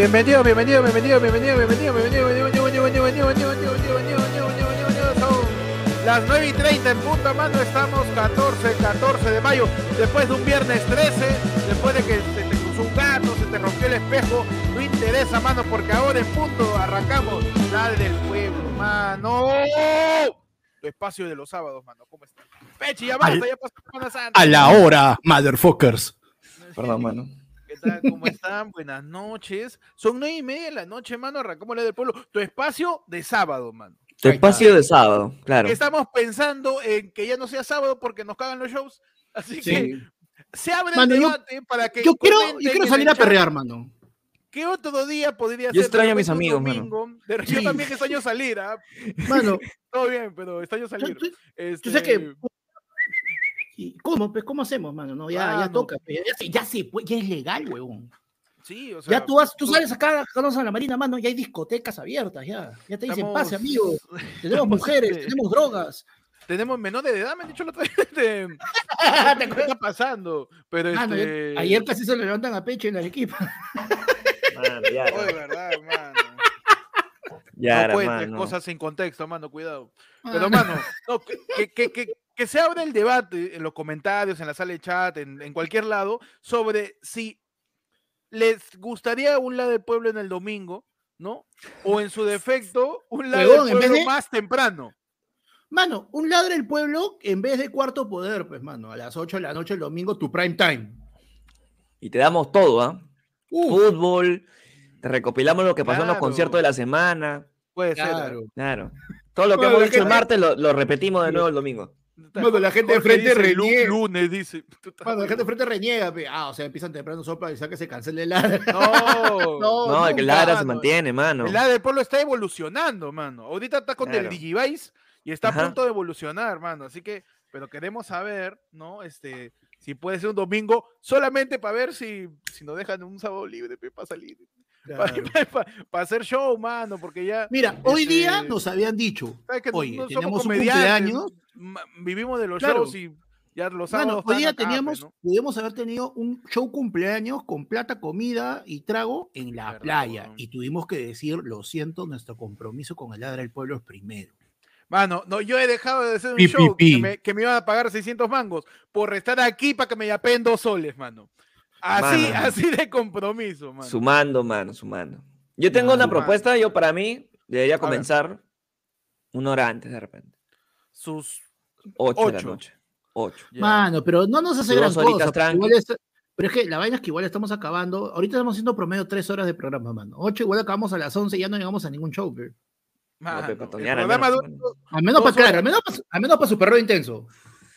Bienvenido, bienvenido, bienvenido, bienvenido, bienvenido, bienvenido, bienvenido, bienvenido, bienvenido, bienvenido, bienvenido, bienvenido, bienvenido, las 9 y 30 en punta mano, estamos 14, 14 de mayo, después de un viernes 13, después de que se te cruzó un gato, se te rompió el espejo, no interesa, mano, porque ahora en punto arrancamos la del pueblo, mano. Tu espacio de los sábados, mano, ¿cómo estás? Pechi, ya basta, ya pasó Semana Santa. A la hora, motherfuckers. Perdón, mano. ¿Qué tal? ¿Cómo están? Buenas noches. Son nueve y media de la noche, mano. Arrancamos la del pueblo. Tu espacio de sábado, mano. Tu espacio de sábado, claro. Estamos pensando en que ya no sea sábado porque nos cagan los shows. Así Sí. que se abre Mano, el yo- debate para que. Yo quiero, yo quiero salir a perrear, mano. ¿Qué otro día podría ser? Yo extraño a mis amigos, mano. domingo. De- Yo Sí. también extraño salir, ¿ah? Mano, Todo bien, pero extraño yo, salir. tú- Este, tú sabes que. ¿Y ¿Cómo? Pues, ¿cómo hacemos, mano? No, ya, ya toca. pues, Ya, se- ya se puede, ya es legal, huevón. Sí, o sea. Ya tú, vas, tú sales acá, acá a la Marina, mano, ya hay discotecas abiertas, ya. Ya te dicen, Estamos- pase, amigo. Tenemos mujeres, este, tenemos drogas. Tenemos menores de edad, me han dicho la otra vez. este, ¿Te ¿Qué está pasando? Pero Mano, este. ayer, ayer casi se le levantan a pecho en la equipa. Mano, ya, Oye, verdad, mano. ya no era, cuentes mano. cosas sin contexto, mano, cuidado. Pero, mano, no, que, que- que- que- se abra el debate en los comentarios, en la sala de chat, en, en cualquier lado, sobre si les gustaría un lado del pueblo en el domingo, ¿no? O en su defecto, un lado del en vez pueblo de- más temprano. Mano, un ladre del pueblo en vez de cuarto poder, pues, mano, a las 8 de la noche el domingo, tu prime time. Y te damos todo, ¿ah? Fútbol, te recopilamos lo que pasó en los Claro. conciertos de la semana. Puede ser. ¿ah? claro. Claro. Todo lo que Bueno, hemos dicho el martes lo, lo repetimos de nuevo el domingo. Mano, la gente de frente dice, "Lu- reniega". Lunes, dice. Mano, la gente de frente reniega, pe. ah, o sea, empiezan temprano sopla y saca que se cancele el ladre. No, No, No, el ladra se mantiene, mano. El lado del pueblo está evolucionando, mano. Ahorita está con el Claro. Digivice y está a Ajá. punto de evolucionar, mano. Así que, pero queremos saber, ¿no? Este, si puede ser un domingo, solamente para ver si, si nos dejan un sábado libre para salir. Para hacer show, mano, porque ya. Mira, hoy día Este, nos habían dicho, ¿sabes que oye, no somos tenemos un cumpleaños. Vivimos de los Claro. shows y ya los sábados. hoy día pues, teníamos, ¿no? pudimos haber tenido un show cumpleaños con plata, comida y trago en la Verdad, playa. Y tuvimos que decir, lo siento, nuestro compromiso con el ladra del pueblo es primero. Mano, no, yo he dejado de hacer un Pi, show pi. Que, me, que me iban a pagar 600 mangos por estar aquí para que me yapeen dos soles, mano. Así, Mano. así de compromiso, mano. Sumando, mano, sumando. Yo tengo Mano, una mano. propuesta, yo para mí debería comenzar una hora antes de repente. Sus 8 de la Ocho. noche. 8. ya. Mano, pero no nos hace gran cosa. es- pero es que la vaina es que igual estamos acabando. Ahorita estamos haciendo promedio tres horas de programa, mano. Ocho, igual acabamos a las 11 y ya no llegamos a ningún show. pe. Mano, patonear al menos. Al para claro, al menos para, al menos para su perro intenso.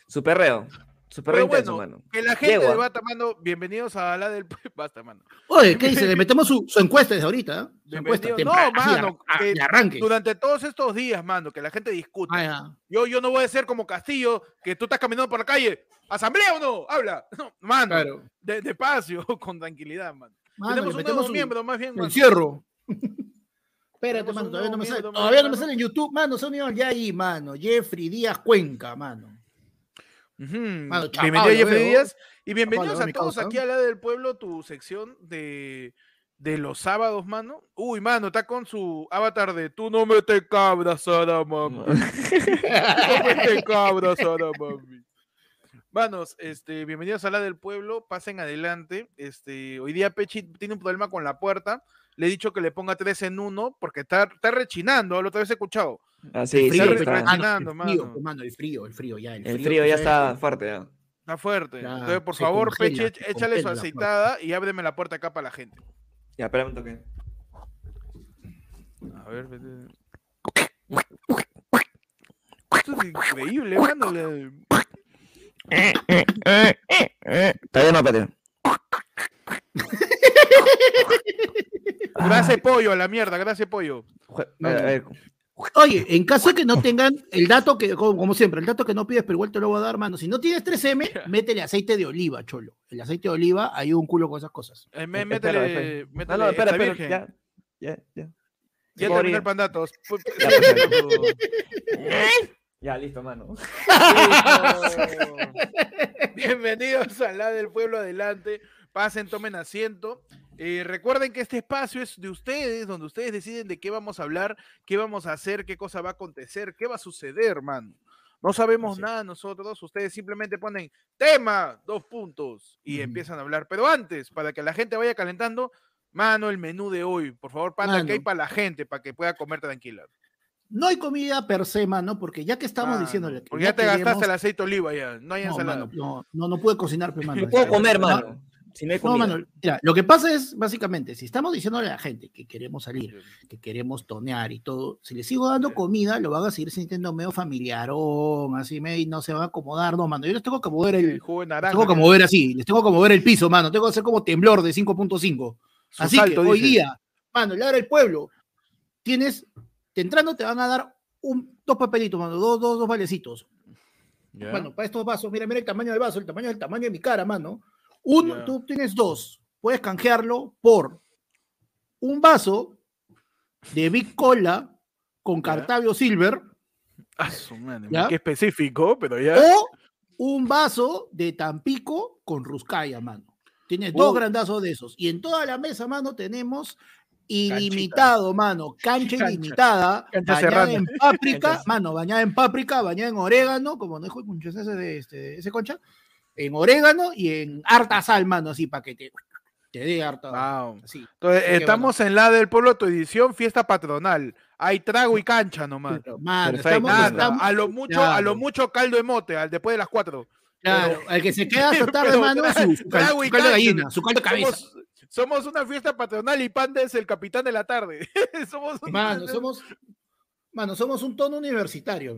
Su perreo. Su perreo Pero intenso, bueno, mano. que la gente Yegua. debata, mano. Bienvenidos a la del. Basta, mano. Oye, ¿qué dice? Le metemos su, su encuesta desde ahorita. ¿eh? Su encuesta. Temprano, No, mano, a- que de arranque. Durante todos estos días, mano, que la gente discute. Ah, ya. Yo, yo no voy a ser como Castillo, que tú estás caminando por la calle. ¿Asamblea o no? Habla. No, mano, Claro. de, despacio, con tranquilidad, mano. Mano, Tenemos un nuevo su, miembro, más bien, encierro. Espérate, mano, todavía no me sale, todavía no me sale en. YouTube. Mano, se unió ya ahí, mano. Jeffrey Díaz Cuenca, mano. Bienvenido lo Jeffrey veo. Díaz y bienvenidos a todos causa. aquí a la del pueblo, tu sección de, de los sábados, mano. Uy, mano, está con su avatar de tú no me te cabras, Sara, mami. No me te cabras, Sara, mami. Manos, este, bienvenidos a la del pueblo, pasen adelante. Este, hoy día Pechi tiene un problema con la puerta. Le he dicho que le ponga tres en uno porque está, está rechinando, lo otra vez he escuchado. Ah, sí, frío, sí, el está. frío. Rechinando, el frío, mano. mano, el frío, el frío, ya. El, El frío ya está fuerte. ya. Está fuerte. Ya, Entonces, por favor, congela, Pechi, se échale su aceitada y ábreme la puerta acá para la gente. Ya, espérame un toque. A ver, vete. Esto es increíble, mano. le- Todavía no, espérate. Gracias, pollo, a la mierda, gracias, pollo. A ver, Oye, en caso de que no tengan el dato que, como, como siempre, el dato que no pides, pero igual te lo voy a dar, mano. Si no tienes 3M, métele aceite de oliva, cholo. El aceite de oliva ayuda un culo con esas cosas. Eh, me- espera, métele, espera. métele No, no, espera, extra espera. virgen. Ya, ya, ya. Ya el pandatos. Ya, listo, mano. Bienvenidos a la del pueblo adelante. Pasen, tomen asiento. Eh, recuerden que este espacio es de ustedes, donde ustedes deciden de qué vamos a hablar, qué vamos a hacer, qué cosa va a acontecer, qué va a suceder, mano. No sabemos Así nada nosotros, ustedes simplemente ponen tema, dos puntos, y empiezan a hablar. Pero antes, para que la gente vaya calentando, mano, el menú de hoy, por favor, panda, que hay para la gente, para que pueda comer tranquila. No hay comida per se, mano, porque ya que estamos Mano, diciéndole que Porque ya te gastaste el aceite de oliva ya, no hay no, ensalada. mano, no, no, no pude cocinar, pero, mano. No puedo comer, no, mano. Si no hay No, mira, lo que pasa es, básicamente, si estamos diciéndole a la gente que queremos salir, que queremos tonear y todo, si les sigo dando comida, lo van a seguir sintiendo medio familiarón, así, medio, y no se van a acomodar, no, mano, yo les tengo que mover El el, jugo de les naranja. tengo que mover así, les tengo que mover el piso, mano, tengo que hacer como temblor de 5.5. su Así salto, que hoy dice. día, mano, le el pueblo, tienes, te entrando te van a dar un, dos papelitos, mano, dos, dos, dos valecitos. Bueno, para estos vasos, mira, mira el tamaño del vaso, el tamaño del tamaño de mi cara, mano. Uno, tú tienes dos. Puedes canjearlo por un vaso de Big Cola con Cartavio Silver Ah, su madre, ¿Ya? qué específico, pero ya. o un vaso de Tampico con Ruscaya, mano. Tienes dos Uh. grandazos de esos. Y en toda la mesa, mano, tenemos ilimitado, mano. Cancha, Cancha. ilimitada, Cancha bañada en páprica, mano, bañada en páprica, bañada en orégano, como no dijo el ese de este, ese concha, en orégano y en harta sal, mano, así para que te, te dé harta. Wow. Así. Entonces, Así estamos en la del pueblo, tu edición, fiesta patronal. Hay trago y cancha nomás. Pero, mano, Perfecto. estamos, Nada, estamos- a lo mucho, a lo mucho caldo de mote, al después de las cuatro. claro, al que se queda hasta tarde, Pero mano, su, su cal- trago y su caldo de gallina, su caldo de cabeza. Somos, somos una fiesta patronal y Panda es el capitán de la tarde. somos Mano, somos, mano, somos un tono universitario.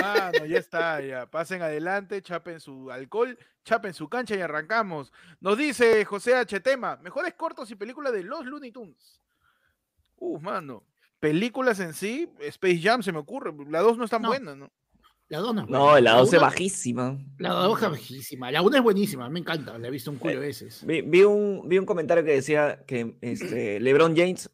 Mano, ya está, ya. Pasen adelante, chapen su alcohol, chapen su cancha y arrancamos. Nos dice José H. Tema, mejores cortos y películas de los Looney Tunes. Uf, mano. Películas en sí, Space Jam se me ocurre. La dos no es tan No. buena, ¿no? La dona. No, la 12 una- bajísima. La dos es bajísima. La una es buenísima, me encanta. La he visto un culo de veces. Vi, vi un, vi un comentario que decía que este, LeBron James,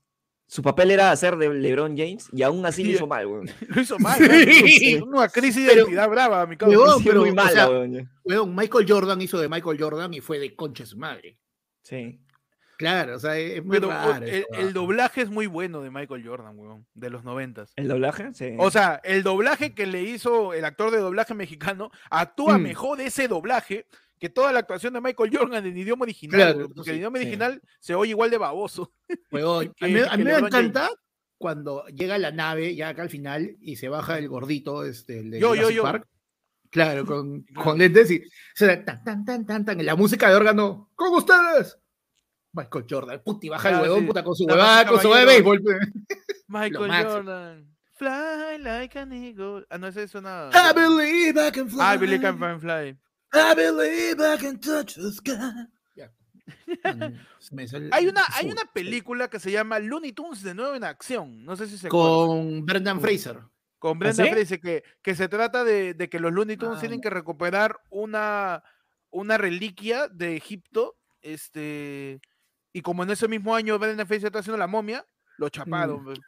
su papel era hacer de LeBron James y aún así lo hizo mal, weón. Lo hizo mal. Sí. Una crisis de Pero- identidad brava, mi cabrón. Sí, pero, muy o mala, sea, weón. Weón, Michael Jordan hizo de Michael Jordan y fue de concha su madre. Sí. Claro, o sea, es muy Pero o- raro. el, huevada. doblaje es muy bueno de Michael Jordan, weón, de los noventas. ¿El doblaje? Sí. O sea, el doblaje que le hizo el actor de doblaje mexicano actúa Mm. mejor de ese doblaje que toda la actuación de Michael Jordan en idioma original. Claro, porque sí, el idioma sí. original se oye igual de baboso. A mí, a que mí me encanta cuando llega la nave, ya acá al final, y se baja el gordito, este, el de Yo, yo, Jurassic yo. Park. Claro, con, con lentes y suena tan, tan, tan, tan, tan, y la música de órgano, ¡con ustedes! Michael Jordan, puti, baja el Ah, huevón, sí. puta, con su huevada, con su hueá de béisbol. Michael. Jordan. Fly like an eagle. Ah, no, ese es una. I believe I can fly. I believe I can fly. I believe I can touch the sky. Mano, sale- Hay una, hay una película que se llama Looney Tunes de nuevo en acción. No sé si se acuerdan. con Brendan Fraser. Con Brenda sí? Fraser, que, que se trata de, de que los Looney Tunes Ah, tienen que recuperar una, una reliquia de Egipto. Este, y como en ese mismo año Brenda Fraser está haciendo la momia, lo chaparon. pues.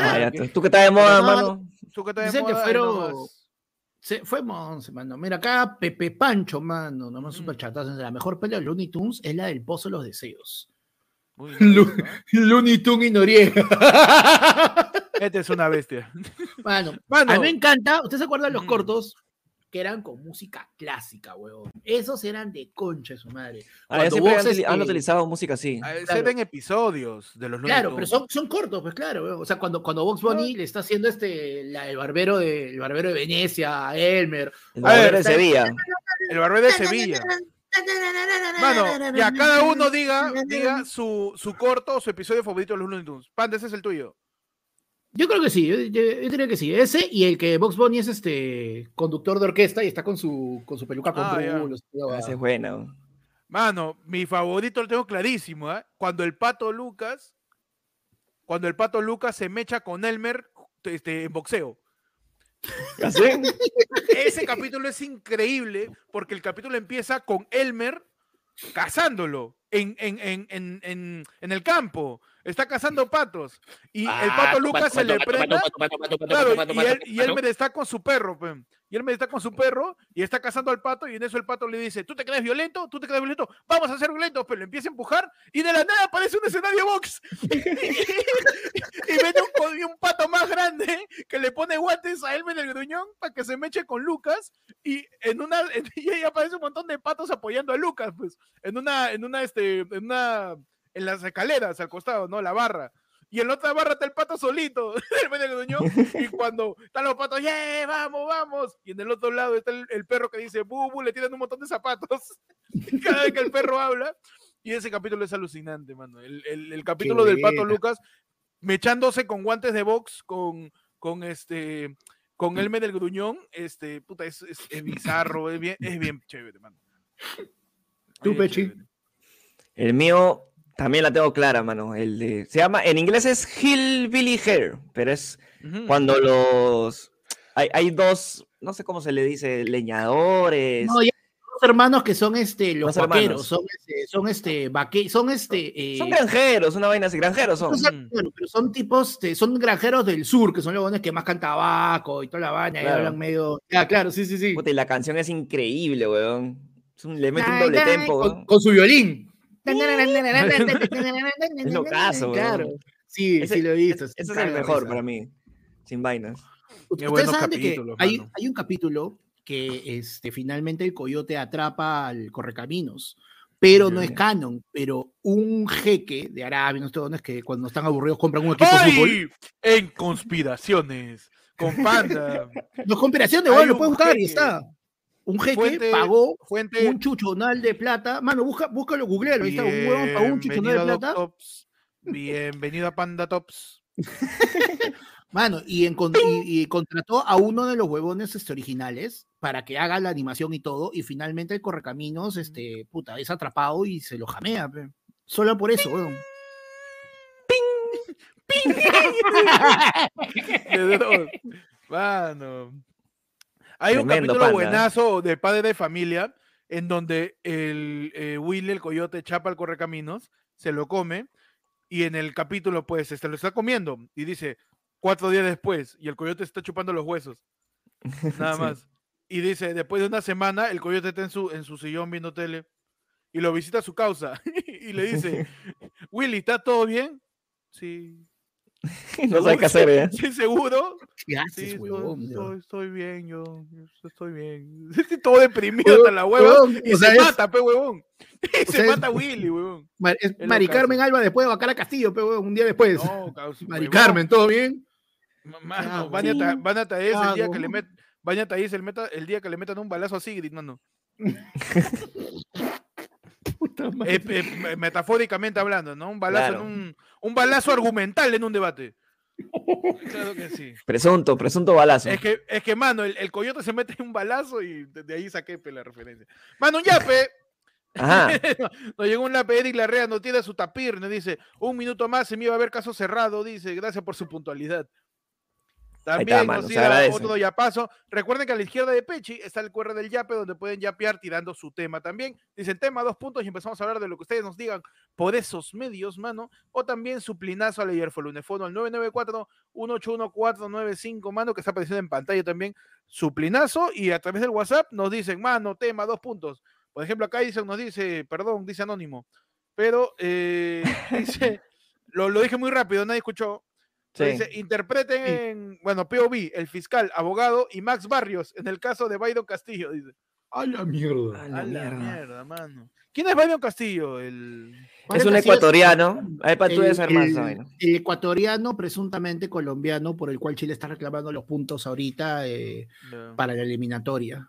Ah, ya, tú, tú que estás de moda, No, hermano. Su que está de Dicen que moda, ahí fueron-. Se, fue Monse, mano. Mira, acá Pepe Pancho, mano. Nomás Mm. super chatazo. La mejor pelea de Looney Tunes es la del Pozo de los Deseos. Uy, Lu- no, ¿no? Looney Tunes y Noriega. Este es una bestia. Mano, Mano. a mí me encanta. ¿Ustedes se acuerdan de los Mm. cortos? Que eran con música clásica, huevón. Esos eran de concha de su madre. Ah, siempre han, este, utilizado música así. Ah, Claro. era en episodios de los Claro, pero son, son cortos, pues claro. weón. O sea, cuando, cuando Box Bunny le está haciendo este, la, el, barbero de, el barbero de Venecia, a Elmer. El barbero de Sevilla. El barbero de Sevilla. Mano, ya cada uno diga, diga su, su corto o su episodio favorito de los Looney Tunes. Panda, ese es el tuyo. Yo creo que sí, yo, yo- yo diría que sí. Ese y el que Box Bunny es este conductor de orquesta y está con su, con su peluca con Ah, ya. rulos. y toda Esa es huevada. buena. weón. Mano, mi favorito lo tengo clarísimo, ¿ah? Cuando el pato Lucas, cuando el pato Lucas se mecha con Elmer este, en boxeo. ¿Así? Ese capítulo es increíble porque el capítulo empieza con Elmer cazándolo en, en, en, en, en, en el campo. Está cazando patos. Y el Ah, pato Lucas se le. Claro, y, él, y él me está con su perro, pe. y él me está con su perro y está cazando al pato y en eso el pato le dice, ¿tú te crees violento? ¿Tú te crees violento? Vamos a ser violentos, pero le empieza a empujar y de la nada aparece un escenario box y viene un, y un pato más grande que le pone guantes a él en el gruñón para que se meche con Lucas y en una en- y ahí aparece un montón de patos apoyando a Lucas, pues, en una, en una, este, en una, en las escaleras al costado, ¿no? La barra. Y en la otra barra está el pato solito, y cuando están los patos, ¡yeah! ¡Vamos, vamos! Y en el otro lado está el, el perro que dice, ¡bu, bu! Le tiran un montón de zapatos cada vez que el perro habla. Y ese capítulo es alucinante, mano. El, el- el capítulo del pato buena. Lucas mechándose con guantes de box, con, con este, con Elme del Gruñón, este, puta, es, es, es bizarro, es bien, es bien chévere, mano. Tú, Pechi. El mío también la tengo clara, mano. El de, se llama, en inglés es Hillbilly Hair, pero es Ujú. cuando los... Hay, hay dos, no sé cómo se le dice, leñadores. No, ya dos hermanos que son este los Dos hermanos. vaqueros, son este, son este vaque, son este eh, Son granjeros, una vaina así, granjeros son. son- bueno, pero son tipos, este, son granjeros del sur, que son los buenos que más cantan tabaco y toda la vaina, y Claro. hablan medio. Ah, claro, sí, sí, sí. Puta, y la canción es increíble, weón. Es un- le mete un doble tempo, con, weón. con su violín. Es locazo, Claro. weón. Sí, Ese- sí lo he visto. Ese es el mejor para mí. Sin vainas. Qué Ustedes saben que hay, hay un capítulo que este, finalmente el coyote atrapa al correcaminos, pero no es canon, pero un jeque de Arabia, no sé dónde es que cuando están aburridos compran un equipo de fútbol. En conspiraciones, con Panda. No, conspiración de Hay bueno, lo puedes buscar y jeque. está. Un jeque Fuente- pagó Fuente. un chuchonal de plata. Mano, busca, búscalo, googlealo. Ahí está, un huevón pagó un chuchonal de plata. Tops. Bienvenido a Panda Tops. Mano, y, encon- y, y contrató a uno de los huevones este, originales para que haga la animación y todo, y finalmente el correcaminos, este, puta, es atrapado y se lo jamea, pe. Solo por eso, weón. De dos. Mano. Hay un capítulo Panda, ¿eh? buenazo de Padre de Familia en donde el eh, Willy, el coyote, chapa al correcaminos, se lo come y en el capítulo, pues, este, lo está comiendo y dice cuatro días después y el coyote está chupando los huesos. Nada Sí. más. Y dice, después de una semana, el coyote está en su, en su sillón viendo tele y lo visita a su causa y le dice, Willy, ¿está todo bien? Sí. no sabe qué hacer, ¿eh? Sí, seguro. ¿Qué Sí, haces, estoy, huevón? estoy- estoy bien, yo, yo estoy bien. Estoy todo deprimido hasta la hueva Huevón, y o se sea, es- mata, pe huevón. Y se sea, es- mata Willy, huevón. Mar- es Es Mari. Carmen Alba después de Bacala Castillo, pe, weón, un día después. No, causa, Mari huevón. Carmen, ¿todo bien? Ma- Mano, Ta- Sí, Vania Taez el día que le met, Vania Taez el, meta, el día que le metan un balazo a Sigrid, mano. Puta madre. Eh, eh, metafóricamente hablando, ¿no? Un balazo Claro. en un, un balazo argumental en un debate. Claro que sí. Presunto, presunto balazo. Es que, es que, mano, el, el coyote se mete en un balazo y de, de ahí saqué pe, la referencia. Mano, un yape. Ajá. Nos llegó un lápiz Eric Larrea, no tiene su tapir, nos dice, un minuto más se me iba a haber caso cerrado, dice, gracias por su puntualidad. También nos otro yapazo. Recuerden que a la izquierda de Pechi está el QR del yape donde pueden yapear tirando su tema también. Dicen tema, dos puntos y empezamos a hablar de lo que ustedes nos digan por esos medios, mano. O también su plinazo al ayer fue lunefono al 994-181-495, mano, que está apareciendo en pantalla también. Su plinazo y a través del WhatsApp nos dicen, mano, tema, dos puntos. Por ejemplo, acá dicen, nos dice, perdón, dice anónimo, pero eh, dice, lo, lo dije muy rápido, nadie escuchó. Sí. Dice, interpreten, bueno, POV, el fiscal, abogado y Max Barrios en el caso de Baido Castillo, dice. A la mierda. A la A la mierda. mierda, mano. ¿Quién es Baido Castillo? El... Es un ecuatoriano. Ahí para tú el ecuatoriano presuntamente colombiano por el cual Chile está reclamando los puntos ahorita eh, para la eliminatoria.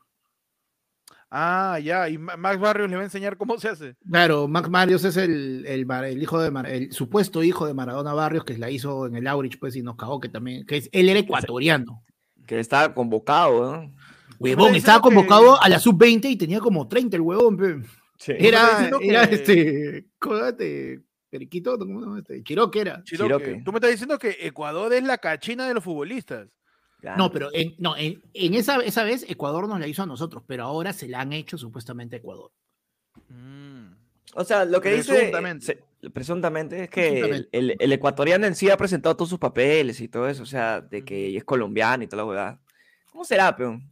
Ah, ya, y Ma- Max Barrios le va a enseñar cómo se hace. Claro, Max Marios es el, el, el hijo de Mar- el supuesto hijo de Maradona Barrios que la hizo en el Aurich pues y nos cagó que también que es, él era ecuatoriano. Que estaba convocado, ¿no? Huevón, estaba que- convocado a la sub-20 y tenía como 30 el huevón. pe. Sí. Era, era que- este, códate, Periquito, ¿cómo se llama este? Chiroque era. Chiroque, Chiroque. Tú me estás diciendo que Ecuador es la cachina de los futbolistas. Claro. No, pero en, no, en, en esa, esa vez Ecuador nos la hizo a nosotros, pero ahora se la han hecho supuestamente a Ecuador. Mm. O sea, lo que dice. Presuntamente. se- Presuntamente es que el, Presuntamente. el- el ecuatoriano en sí ha presentado todos sus papeles y todo eso, o sea, de que es colombiano y toda la huevada. ¿Cómo será, peón?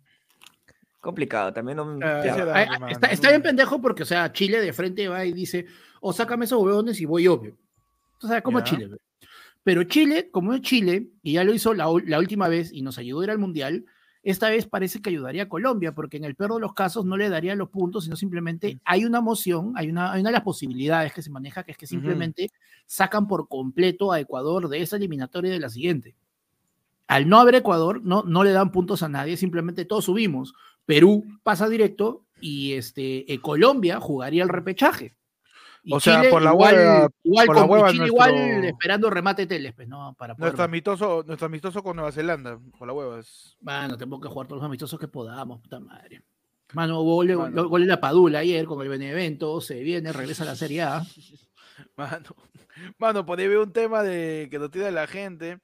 Complicado, también no mano, está, está bien pendejo porque, o sea, Chile de frente va y dice, o sácame esos huevones y voy yo. pe". O sea, como. Chile. pe. Pero Chile, como es Chile, y ya lo hizo la, última vez y nos ayudó a ir al Mundial, esta vez parece que ayudaría a Colombia, porque en el peor de los casos no le daría los puntos, sino simplemente hay una moción, hay una, hay una de las posibilidades que se maneja, que es que simplemente sacan por completo a Ecuador de esa eliminatoria y de la siguiente. Al no haber Ecuador, no, no le dan puntos a nadie, simplemente todos subimos. Perú pasa directo y este, eh, Colombia jugaría el repechaje. Y O sea, por la igual, hueva- igual por la hueva Chile igual nuestro- esperando remate teles, pues, ¿no? Para poder Nuestro amistoso, nuestro amistoso con Nueva Zelanda, por la huevas. Mano, tenemos que jugar todos los amistosos que podamos, puta madre. Mano, gol, Mano. gol en la Padula ayer con el Benevento, se viene, regresa a la Serie A. Mano, mano, por ahí veo un tema de que nos tira la gente.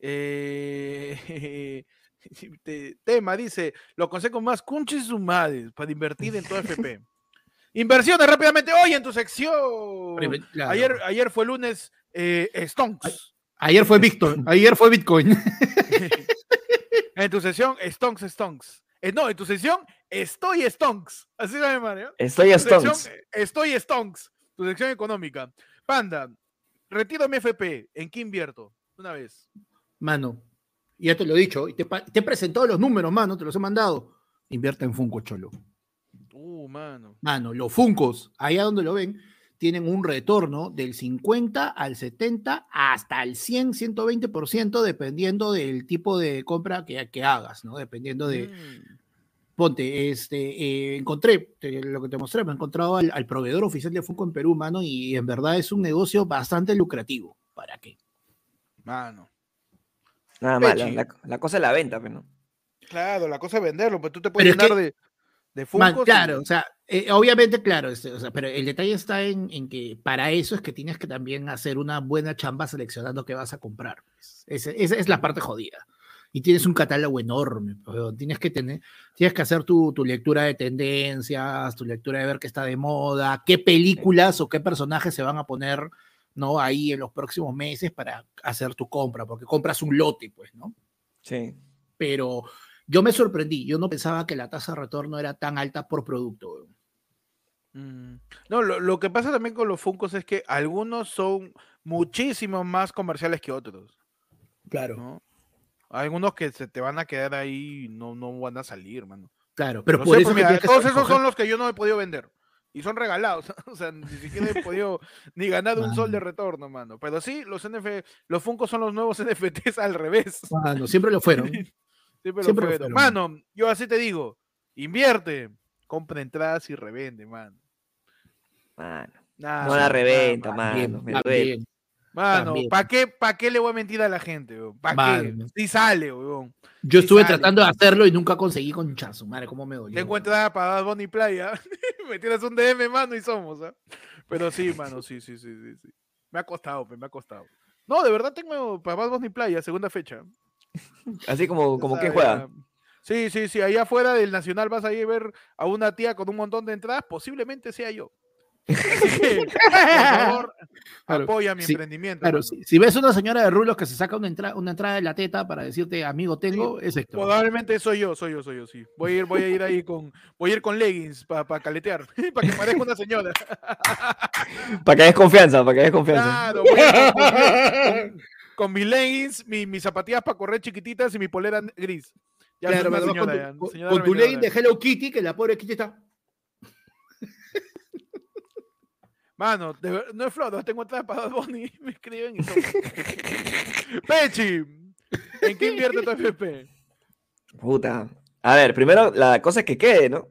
Eh, te- tema, dice, los consejos más cunches su madre para invertir en todo FP. Inversiones rápidamente hoy en tu sección. Claro. Ayer, ayer fue lunes eh, Stonks. Ayer fue Bitcoin, ayer fue Bitcoin. en tu sección Stonks Stonks. Eh, no, en tu sección Estoy Stonks. Así se llama, ¿no? Estoy sección, Stones. eh, Estoy Stonks. Tu sección económica. Panda, retiro mi FP. ¿En qué invierto? Una vez. Mano, ya te lo he dicho, y te, te he presentado los números, mano, te los he mandado. Invierta en Funko, cholo. Uh, mano. Mano, los Funcos, allá donde lo ven, tienen un retorno del 50 al 70 hasta el 100, 120%, dependiendo del tipo de compra que, que hagas, ¿no? Dependiendo de, Mm. ponte, este, eh, encontré, te- lo que te mostré, me he encontrado al, al proveedor oficial de Funko en Perú, mano, y en verdad es un negocio bastante lucrativo. ¿Para qué? Mano. Nada más, la, Pechi. la- la cosa es la venta, pero no. Claro, la cosa es venderlo, pues tú te puedes Pero es llenar que- de, de claro, o sea, eh, obviamente, claro, este, o sea, pero el detalle está en, en que para eso es que tienes que también hacer una buena chamba seleccionando qué vas a comprar. pues. Esa es la parte jodida. Y tienes un catálogo enorme, pues, tienes que tener, tienes que hacer tu, tu lectura de tendencias, tu lectura de ver qué está de moda, qué películas o qué personajes se van a poner, ¿no? Ahí en los próximos meses para hacer tu compra, porque compras un lote, pues, ¿no? Sí. pero yo me sorprendí. Yo no pensaba que la tasa de retorno era tan alta por producto. Mm. No, lo, lo que pasa también con los Funkos es que algunos son muchísimo más comerciales que otros, Claro. ¿no? Hay algunos que se te van a quedar ahí y no, no van a salir, mano. Claro, pero Lo por sé, eso mira, todos esos son los que yo no he podido vender. Y son regalados. O sea, ni siquiera he podido ni ganar un sol de retorno, mano. Pero sí, los NF, los Funkos son los nuevos NFTs al revés. Mano, siempre lo fueron. Siempre Siempre lo fueron. fueron. Mano, yo así te digo, invierte, compra entradas y revende, mano. Mano. Nada, No la reventa, mano. Bien, mano. Me duele. bien. Mano, También. ¿para qué, pa' qué le voy a mentir a la gente, ¿Para qué? Si sale, weón. Yo Sí estuve sale. tratando de hacerlo y nunca conseguí con chazo. Madre, cómo me dolió. Tengo entrada para Bad Bunny Playa. me tiras un DM, mano, y somos, ¿ah? Pero sí, mano, sí, sí, sí, sí, sí. Me ha costado, me ha costado. No, de verdad tengo para Bad Bunny Playa, segunda fecha. Así como, como sea, juega. Sí, sí, sí. Allá afuera del Nacional vas a ir a ver a una tía con un montón de entradas. Posiblemente sea yo. Así que, por favor, Claro, apoya mi sí, emprendimiento. Claro, si, si ves una señora de rulos que se saca una, entra- una entrada de la teta para decirte amigo tengo, es Héctor. Probablemente soy yo, soy yo, soy yo, sí. Voy a ir, voy a ir ahí con, voy a ir con leggings para caletear, para que parezca una señora. Para que des confianza, para que des confianza. Claro, voy a ir con, con- con mis leggings, mi- mis zapatillas para correr chiquititas y mi polera gris. Ya Claro, mano, señora, con ya, tu, con- con tu ley de Hello Kitty, que la pobre Kitty está. Mano, de no es flor, tengo entrada para Bunny, me escriben y todo. Pechi, ¿en qué invierte tu FP? Puta. A ver, primero la cosa es que quede, ¿no?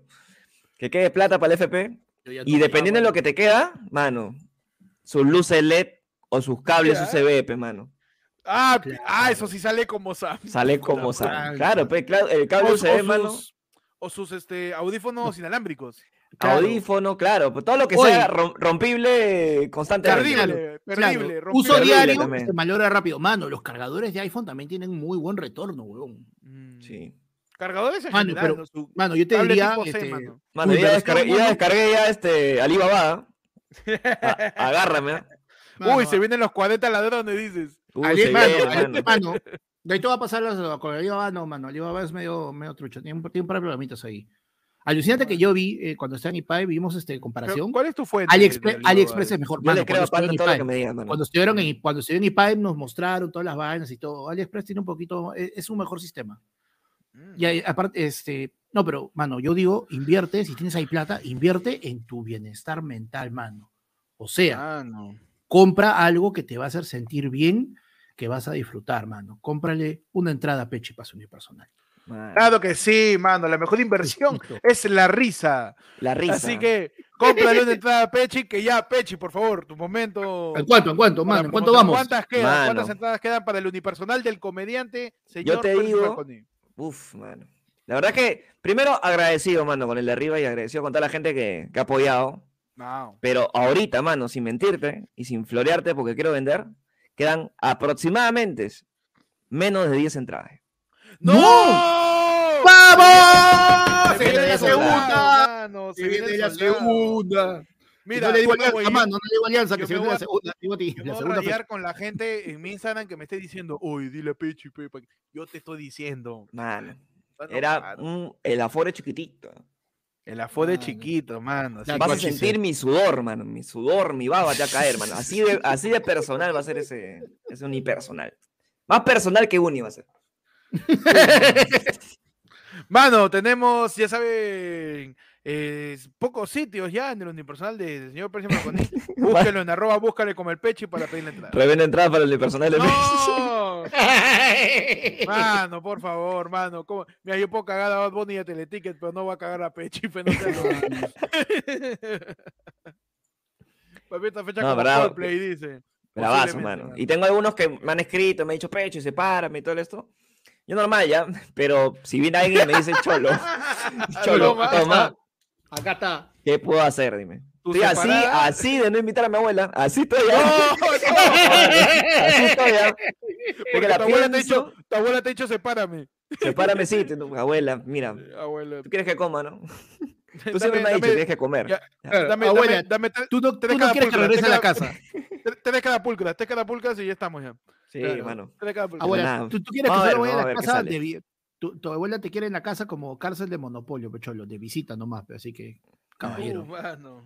Que quede plata para el FP. Y dependiendo de lo que te queda, mano, sus luces LED o sus cables Ya. USB, mano. Ah, Claro. ah, eso sí sale como Sam. Sale como sale. Claro, pe, claro, el cable O, USB, o mano. sus, o sus, este, audífonos inalámbricos. Claro. Audífono, claro, pues todo lo que Oye. sea rom- rompible constantemente. Perdible, perdible, uso rompible. diario también. se rápido. Mano, los cargadores de iPhone también tienen muy buen retorno, weón. Mm. Sí. Cargadores en Mano, general, pero- ¿no? Su Mano, yo te diría. C, este, mano. Mano, ya descargué, ya descargué ya este Alibaba. A- agárrame. ¿eh? Uy, se vienen los 40 ladrones, donde dices. Uy, Ali- se mano, mano. de ahí te va a pasar las- con Alibaba, no, mano. Alibaba es medio, medio trucho. Tiene, un- tiene un par de problemitas ahí. Alucinante que yo vi eh, cuando estaba en IPAE, vimos este, Pero, comparación. ¿Cuál es tu fuente? AliExpress? AliExpress es mejor. Mano, creo cuando en que me mano. Estuvieron en, cuando estuvieron en IPAE nos mostraron todas las vainas y todo. AliExpress tiene un poquito, es, es un mejor sistema. Mm. Y ahí, aparte, este, no, pero, mano, yo digo, invierte, si tienes ahí plata, invierte en tu bienestar mental, mano. O sea, Ah, no. compra algo que te va a hacer sentir bien, que vas a disfrutar, mano. Cómprale una entrada a Pechi para su unipersonal. Mano. Claro que sí, mano. La mejor inversión es la risa. La risa. Así que cómprale una entrada a Pechi, que ya, Pechi, por favor, tu momento. ¿En cuánto, en cuánto, mano? ¿En cuánto vamos? ¿Cuántas quedan? Mano. ¿Cuántas entradas quedan para el unipersonal del comediante señor te Félix digo- Falconi? Uf, mano. La verdad que, primero agradecido, mano, con el de arriba y agradecido con toda la gente que, que ha apoyado. No. Pero ahorita, mano, sin mentirte y sin florearte porque quiero vender, quedan aproximadamente menos de 10 entradas. ¡No! ¡Vamos! Se viene la segunda. mano, Se viene la segunda. Mira, no le digo alianza, mano, no le digo alianza, que se viene la segunda. Digo, ti, Yo la me voy a segunda fe- rayar con la gente en mi Instagram que me esté diciendo, oye, dile a Pechi, pe, pa-". yo te estoy diciendo. Mano, era un, el aforo chiquito. El es Mano. chiquito, mano. así Vas a sentir sí. mi sudor, mano. Mi sudor, mi baba te va a caer, mano. Así de, así de personal va a ser ese, ese unipersonal. Más personal que uni va a ser. Mano, tenemos, ya saben, eh, pocos sitios ya en el unipersonal de- del señor Percy Marconi. Búsquelo en arroba, búscale como el pecho para pedirle entrada. Revende entrada para el unipersonal de ¡No! Mano, por favor, mano. ¿cómo? Mira, yo puedo cagar a Bad Bunny y a Teleticket, pero no voy a cagar a Pechi. Pero no Papi, esta fecha No, como bravo. Coldplay, dice. Bravazo, mano. Y tengo algunos que me han escrito, me han dicho pecho y sepárame y todo esto. Yo normal ya, pero si viene alguien y me dice cholo, cholo, toma, Acá está. ¿qué puedo hacer? Dime. ¿Tu Estoy así, separada? así de no invitar a mi abuela. Así estoy ya. ¡No! Así estoy ya. Porque la tu abuela, te ha pienso. dicho, tu abuela te ha dicho, sepárame. Sepárame, sí. abuela, mira. Abuela. ¿Tú quieres que coma, no? Tú Dame- siempre me has dicho, tienes que comer. ya, Ya. Claro, Dame, abuela, dame, Tú no, tú no quieres que regrese a la tres casa. tre- tres catapulcas, tres catapulcas y ya estamos ya. Sí, claro. mano. Tres catapulcas. Abuela, tú, tú quieres que a solo ver, vaya a vamos a la casa de tu, tu abuela te quiere en la casa como cárcel de monopolio, pecholo, de visita nomás, pe, así que, caballero. Uh,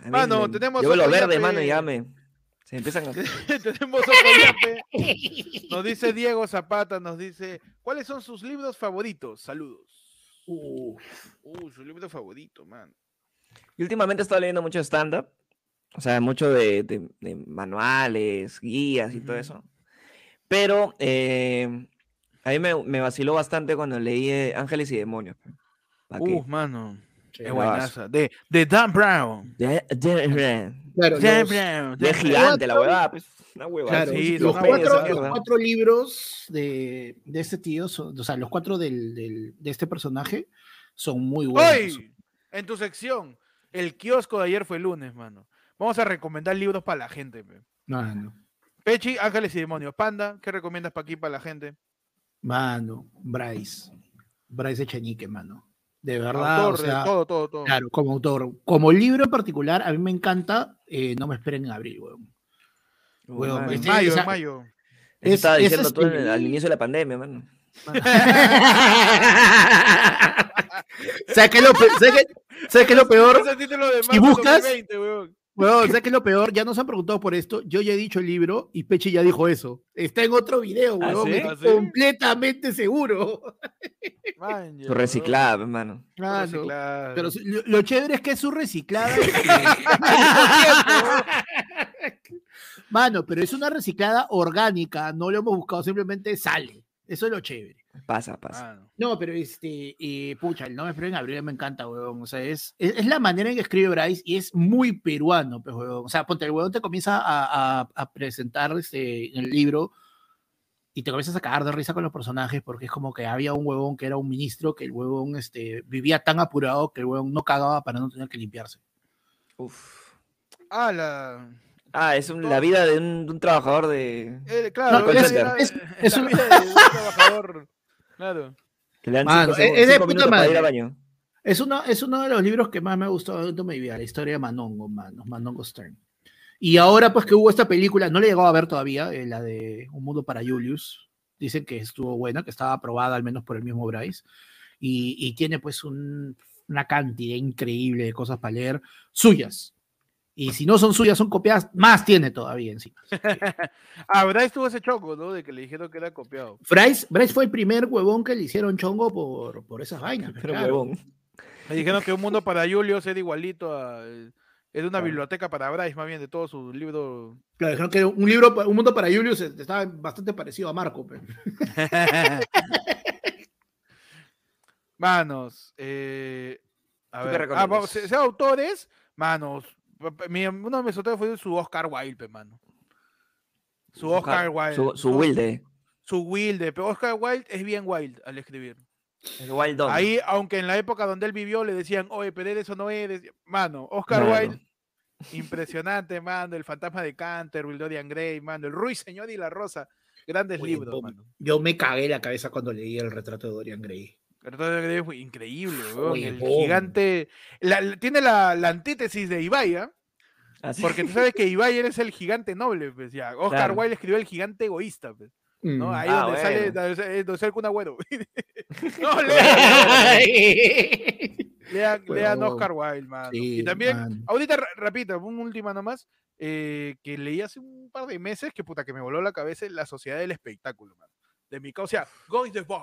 mano. A mí Mano, me- tenemos Yo veo lo verde, mano, y ya me. Se empiezan a. Tenemos otro yape. Nos dice Diego Zapata, nos dice, ¿cuáles son sus libros favoritos? Saludos. Uh, su libro favorito, man. Y últimamente he estado leyendo mucho stand-up. O sea, mucho de, de- de manuales, guías y todo Ujú. eso. Pero eh, a mí me, me vaciló bastante cuando leí eh, Ángeles y Demonios. Uh, mano. Sí, Es bravazo. buenaza. De, de Dan Brown. De, de- Claro, Dan los- Brown. de gigante la huevada, pues. Una huevada. Claro, sí, los, cuatro, los libros de, de este tío, son- o sea, los cuatro del, del- de este personaje son muy buenos. Hoy, en tu sección, el kiosco de ayer fue el lunes, mano. Vamos a recomendar libros para la gente. pe. Mano, Pechi, Ángeles y Demonios. Panda, ¿qué recomiendas para aquí, para la gente? mano, Bryce. Bryce Echenique, mano. De verdad, Autor o de sea, todo, todo, todo. claro, como autor. Como libro en particular, a mí me encanta eh, No me esperen en abril, weón. Mano. En mayo, esa- en mayo. Es- estaba es diciendo tú en este- el- al inicio de la pandemia, mano. ¿Sabes qué es lo, pe- ¿sabes qué- ¿sabes qué es peor? Si buscas- 2020, Weón, ¿sabes qué es lo peor? Ya nos han preguntado por esto. Yo ya he dicho el libro y Pechi ya dijo eso. Está en otro video, ¿Ah, weón. ¿Ah, sí? completamente seguro. Man, Su reciclada, pe, mano. weón. Ah, no. Reciclado. Pero lo, lo chévere es que es su reciclada. Mano, pero es una reciclada orgánica. No lo hemos buscado, simplemente sale. Eso es lo chévere. Pasa, pasa. Mano. No, pero este, eh, pucha, el no me esperen en abril me encanta, weón. O sea, es, es, es la manera en que escribe Bryce y es muy peruano, pues, weón. O sea, ponte, el weón te comienza a, a- a presentar este, en el libro y te comienzas a cagar de risa con los personajes porque es como que había un huevón que era un ministro que el huevón este, vivía tan apurado que el huevón no cagaba para no tener que limpiarse. Uf. Ah, la. Ah, es un- la vida de un, de un trabajador de. eh, claro, No, es, es- la un- vida de un trabajador. Claro. Que le dan Mano, cinco, es- de puta minutos para ir al madre. baño. Es uno, es uno de los libros que más me ha gustado de toda mi vida, la historia de Manongo, mano, Manongo Stern. Y ahora, pues que hubo esta película, no le he llegado a ver todavía, eh, la de Un Mundo para Julius. Dicen que estuvo buena, que estaba aprobada al menos por el mismo Bryce. Y, y tiene pues un- una cantidad increíble de cosas para leer suyas. Y si no son suyas, son copiadas, más tiene todavía encima. Ah, Bryce tuvo ese choco, ¿no? De que le dijeron que era copiado. Bryce, Bryce fue el primer huevón que le hicieron chongo por, por esas vainas. Pero claro. huevón. Me dijeron que Un Mundo para Julius era igualito a... Es una Claro. biblioteca para Bryce, más bien, de todos sus libros. Claro, dijeron que un libro, un mundo para Julius eh, estaba bastante parecido a Marco. pues. Manos, eh, a ¿Tú qué ver, ah, vamos, recomiendas? se- sea autores, manos, mi- uno de mis autores fue su Oscar Wilde, mano. Su Oscar Wilde. Su, su Wilde. Su Wilde, pero Oscar Wilde es bien wild al escribir. El Wild Dog. Ahí, aunque en la época donde él vivió le decían, oye, pero eres o no eres. Mano, Oscar Claro. Wilde, impresionante, mano. El fantasma de Canterville, Dorian Gray, mano. El Ruiseñor y la Rosa. Grandes Oye, libros, mano. Yo me cagué la cabeza cuando leí el retrato de Dorian Gray. Increíble, weón, El gigante. la- la- tiene la, la antítesis de Ibai, ¿ah? Así. Porque tú sabes que Ibai es el gigante noble, pues ya. Oscar Claro. Wilde escribió el gigante egoísta, pues. ¿no? Mm. Ahí Ah, donde, sale, bueno. donde sale- donde sale el Kun Agüero. no, lean, lean. Oscar Wilde, mano. Sí, y también, ahorita, rapidito, un última nomás, eh, que leí hace un par de meses, que puta, que me voló la cabeza, La Sociedad del Espectáculo, mano. De mi causa, o sea, Goy de Bois,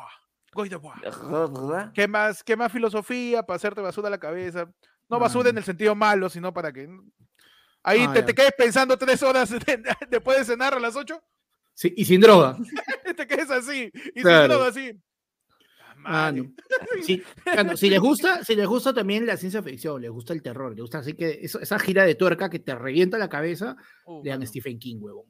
Goy de Bois. ¿Qué más, ¿Qué más filosofía para hacerte basura la cabeza? No basura en el sentido malo, sino para que... Ahí Ah, te, te quedes pensando tres horas después de cenar a las ocho, Sí, y sin droga. te quedes así, y Claro. sin droga así. Ah. Sí, si les gusta, si les gusta también la ciencia ficción, les gusta el terror, les gusta así que eso- esa gira de tuerca que te revienta la cabeza, lean mano. Stephen King, huevón.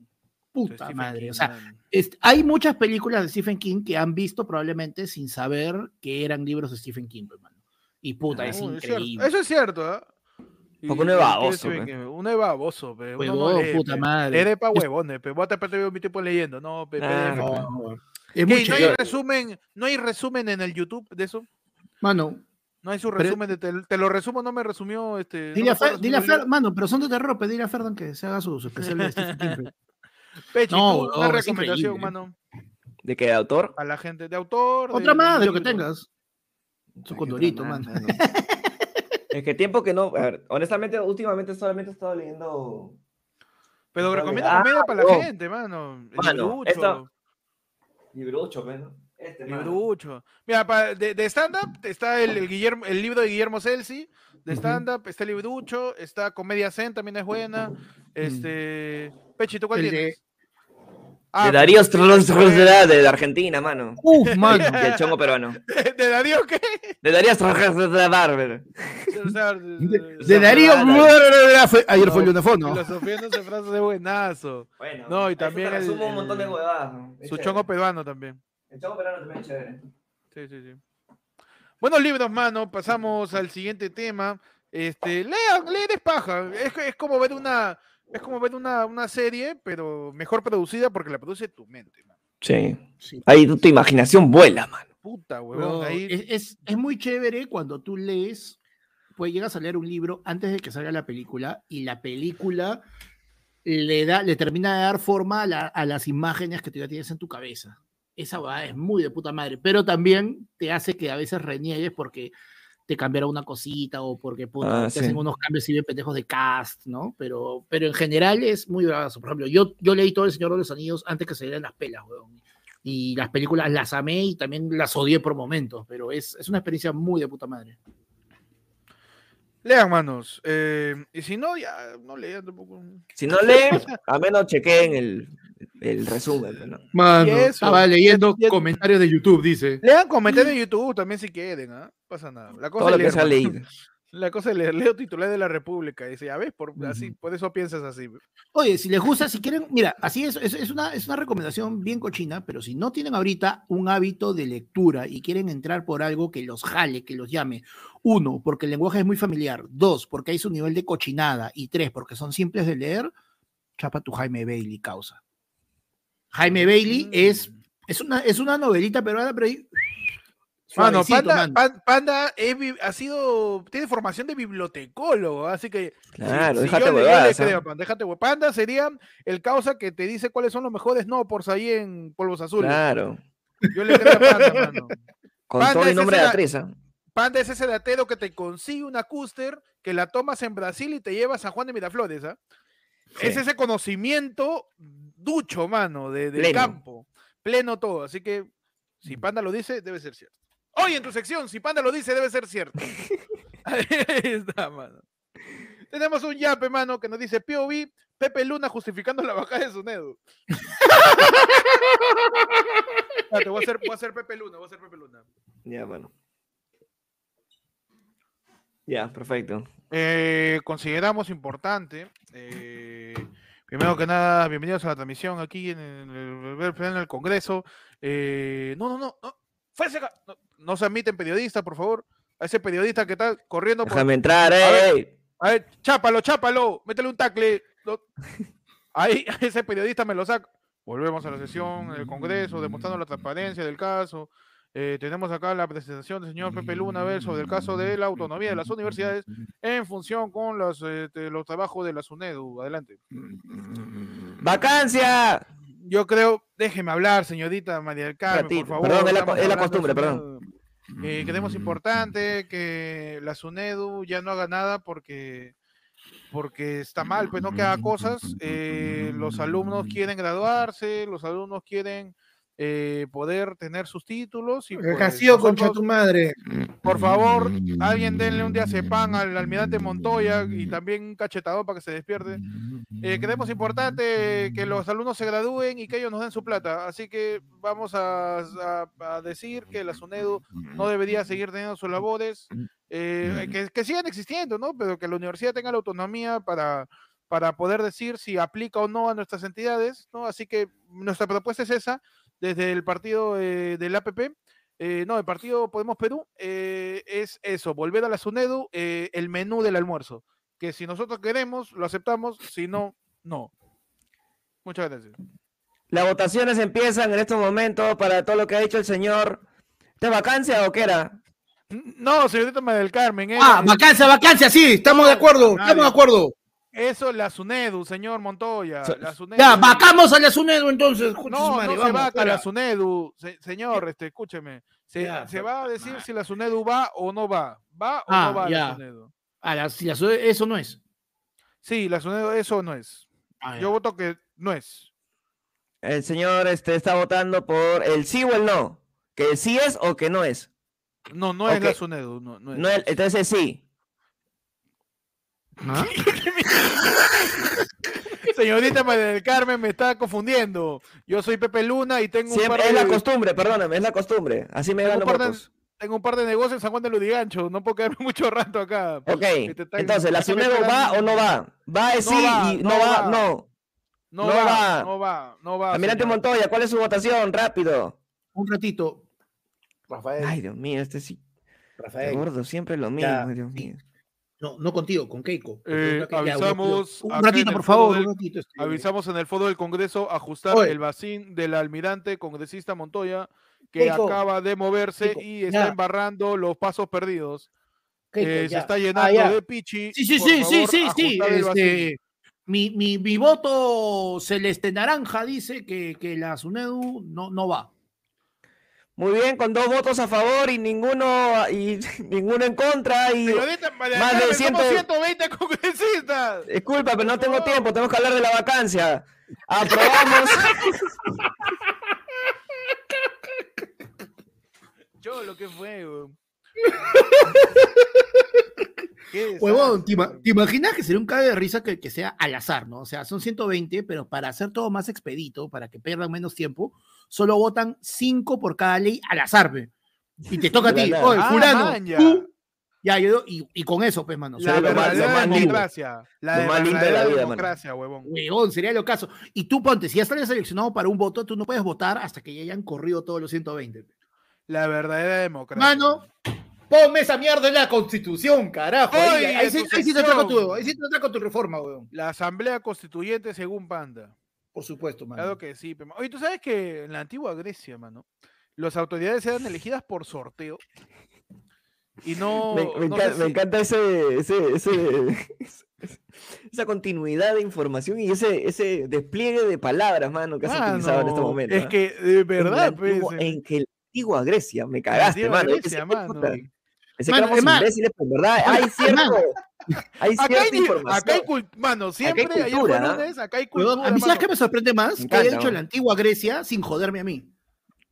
Puta madre. King, o sea, es- hay muchas películas de Stephen King que han visto probablemente sin saber que eran libros de Stephen King, hermano. Y puta, es No, increíble. Eso es cierto, ¿ah? Porque Y- uno es baboso, Uno es baboso, pe. Uno no Huevón, puta madre. Eres pa' Es- huevones, pe. Vos te perdido mi tiempo leyendo, no, pe, Ah, no. No, ¿No hay resumen, no hay resumen en el YouTube de eso? Mano, No hay su Pero- resumen de te, te lo resumo, no me resumió este. no dile me a, Fer, dile a resumir el Fer- mano, pero son de terror, pero dile a Ferdan que se haga su, su especial de Stephen King. Pechi, No, tú, una recomendación, mano, ¿De qué? ¿De autor? a la gente de autor. Otra más de lo que tengas. Su condorito, mano. Es que tiempo que no. A ver, honestamente, últimamente solamente he estado leyendo. Pero recomienda comedia Ah, para la no. gente, mano. Mano, librucho, esta- Librucho. Este, mano. librucho. Mira, pa- de, de stand-up está el, el Guillermo, el libro de Guillermo Celsi. De stand-up está el librucho. Está Comedia Zen, también es buena. Este. Pechi, ¿tú cuál El de- tienes? De Ah, Darío sí, Strauss de Argentina, mano. Uf, mano. Y el chongo peruano. ¿De, de Darío qué? De Darío Strauss de De, de- de Darío. Ayer fue el lunefono. Filosofía no se frase de buenazo. Bueno, No, y también el- un montón de huevadas. ¿no? Su chévere. chongo peruano también. El chongo peruano también es chévere. Sí, sí, sí. Buenos libros, mano. Pasamos al siguiente tema. Este, lean, leer es paja. Es, es como ver una, es como ver una, una serie, pero mejor producida porque la produce tu mente, mano. Sí. Sí. Ahí tu, imaginación vuela, mano. Puta, huevón. Pero ahí- es, es- es muy chévere cuando tú lees, pues llegas a leer un libro antes de que salga la película y la película le, da, le termina de dar forma a, la- a las imágenes que tú ya tienes en tu cabeza. Esa va es muy de puta madre, pero también te hace que a veces reniegues porque te cambiaron una cosita o porque puta, Ah, te sí. hacen unos cambios y bien pendejos de cast, ¿no? Pero, pero en general es muy bravazo. Por ejemplo, yo, yo leí todo El Señor de los Anillos antes que salieran las pelas, weón. Y las películas las amé y también las odié por momentos, pero es, es una experiencia muy de puta madre. Lean, manos. Eh, y si no, ya no lean tampoco. Si no leen, al menos chequeen el, el resumen. ¿no? Mano, estaba leyendo y- y- comentarios de YouTube, dice. Lean comentarios de YouTube también si quieren, ¿ah? Pasa nada. La cosa Todo es lo que leer, se ha leído. La cosa es leer. Leo titular de la República. Dice, ya ves, por, así, por eso piensas así. Oye, si les gusta, si quieren, mira, así es, es, es una, es una recomendación bien cochina, pero si no tienen ahorita un hábito de lectura y quieren entrar por algo que los jale, que los llame, uno, porque el lenguaje es muy familiar, dos, porque hay su nivel de cochinada, y tres, porque son simples de leer, chapa tu Jaime Bailey, causa. Jaime Bailey es, Mm. es, una, es una novelita peruana, pero ahí Mano, Panda, Panda es ha sido, tiene formación de bibliotecólogo, así que Claro, sí, déjate yo, le- yo le huevadas, creo, Panda, déjate hue- Panda sería el causa que te dice cuáles son los mejores no por ahí en polvos azules. Claro. Yo le creo a Panda, mano. Con Panda todo el nombre de esa- actriz. ¿ah? Panda es ese datero que te consigue una cúster, que la tomas en Brasil y te lleva a Juan de Miraflores, ¿ah? Es Sí. ese conocimiento ducho, mano, de, del Pleno. campo. Pleno todo. Así que si Panda lo dice, debe ser cierto. Hoy en tu sección, si Panda lo dice, debe ser cierto. Ahí está, mano. Tenemos un yape, mano, que nos dice POV, Pepe Luna justificando la bajada de su nedo. Espérate, voy a hacer, voy a hacer Pepe Luna, voy a hacer Pepe Luna. Ya, bueno. Ya, perfecto. Eh, consideramos importante, eh, primero que nada, bienvenidos a la transmisión aquí en el, en el Congreso. Eh, no, no, no, no, fuese no, no se admiten periodistas, por favor. A ese periodista que está corriendo por, Déjame entrar, A ver. A ver, chápalo, chápalo, métele un tacle. lo- Ahí, ese periodista me lo saca. Volvemos a la sesión en el Congreso, demostrando la transparencia del caso. Eh, tenemos acá la presentación del señor Pepe Luna a ver sobre el caso de la autonomía de las universidades en función con los, eh, de los trabajos de la SUNEDU. Adelante. ¡Vacancia! Yo creo, déjeme hablar, señorita María del Carmen, Ratito, por favor. perdón, es la es costumbre, perdón. SUNEDU. Eh, creemos importante que la SUNEDU ya no haga nada porque, porque está mal, pues no que haga cosas. Eh, los alumnos quieren graduarse, los alumnos quieren eh, poder tener sus títulos. Y pues, nosotros- tu madre. por favor, alguien denle un día pan al almirante Montoya y también un cachetador para que se despierte. Eh, creemos importante que los alumnos se gradúen y que ellos nos den su plata. Así que vamos a, a- a decir que la SUNEDU no debería seguir teniendo sus labores, eh, que, que sigan existiendo, ¿no? Pero que la universidad tenga la autonomía para, para poder decir si aplica o no a nuestras entidades, ¿no? Así que nuestra propuesta es esa, desde el partido eh, del APP. eh, no, el partido Podemos Perú eh, es eso, volver a la SUNEDU, eh, el menú del almuerzo que si nosotros queremos, lo aceptamos, si no, no. Muchas gracias. Las votaciones empiezan en estos momentos para todo lo que ha dicho el señor. ¿De vacancia o qué era? No, señorita María del Carmen, eh, Ah, vacancia, vacancia, sí, estamos de acuerdo, estamos de acuerdo. Eso es la SUNEDU, señor Montoya. So- la SUNEDU. Ya, vacamos a la SUNEDU entonces. No, madre, no se vamos, va a la SUNEDU, se- señor, este, escúcheme. Se, Ya, se va a decir madre. si la SUNEDU va o no va. ¿Va o Ah, no va la ya. SUNEDU? A la- si la SUNEDU- eso no es. Sí, la SUNEDU eso no es. Ah, ya. Yo voto que no es. El señor este, está votando por el sí o el no. Que sí es o que no es. No, no es la. SUNEDU. No, no es. No entonces sí. ¿Ah? Señorita María del Carmen me está confundiendo. Yo soy Pepe Luna y tengo un Siempre par es la de- costumbre, perdóname, es la costumbre. Así me de, votos. tengo un par de negocios en San Juan de Ludigancho, no puedo quedarme mucho rato acá. Ok, entonces, ¿la SUNEDU va o no va? Va es No sí va, y no no va, va. no. No, no va, va. no va, no va. Almirante señor. Montoya, ¿cuál es su votación? Rápido. Un ratito. Rafael, Ay, Dios mío, este sí. Rafael. Gordo, siempre lo mismo, Ya, Dios mío. No, no contigo, con Keiko. Eh, Ya, un ratito. avisamos Un ratito, por favor, del- un ratito. este, Avisamos en el foro del Congreso ajustar Oye. el vacín del almirante congresista Montoya que Keiko, acaba de moverse Keiko, y está ya. embarrando los pasos perdidos. Keiko, Eh, se está Ah, llenando de pichi. Sí, sí, por sí, sí, favor, sí. Este, mi, mi, mi voto celeste naranja dice que, que la SUNEDU no, no va. Muy bien, con dos votos a favor y ninguno y ninguno en contra. Y María más de Carmen, 100 somos 120 congresistas. disculpa, pero no tengo favor. tiempo, tenemos que hablar de la vacancia. Aprobamos. Yo lo que fue. ¿Qué Huevón, desastre, ¿te, ima- weón. te imaginas que sería un cague de risa que, que sea al azar, ¿no? O sea, son 120, pero para hacer todo más expedito, para que pierdan menos tiempo, solo votan 5 por cada ley al azar, pe. Y te toca a ti, oye, Ah, fulano, tú. Ya, yo, y, y con eso, pues, mano. La verdadera democracia. La verdadera democracia, huevón. Huevón, sería lo caso. Y tú ponte, si ya estás seleccionado para un voto, tú no puedes votar hasta que ya hayan corrido todos los 120. pe. La verdadera democracia. Mano, ponme esa mierda en la constitución, carajo. Ahí, Oye, ahí sí, tu ahí sí te trajo tu, sección. ahí sí te trajo tu reforma, weón. La asamblea constituyente según Panda. Por supuesto, mano. Claro que sí. pe, ma- Oye, tú sabes que en la antigua Grecia, mano, las autoridades eran elegidas por sorteo. Y no. Me, no encanta ese, ese, ese- esa continuidad de información y ese, ese despliegue de palabras, mano, que has utilizado en este momento. Es ¿ah? que, de verdad, pues, en que la antigua Grecia, me cagaste, mano. Grecia, pensé mano. pensé que éramos es más- imbéciles, pero en verdad hay cierto, hay Acá hay, acá hay mano, siempre, ayer fue cultura, lunes, acá hay cultura, a mí, ¿sabes qué me sorprende más? Me que haya ¿no? la antigua Grecia sin joderme a mí.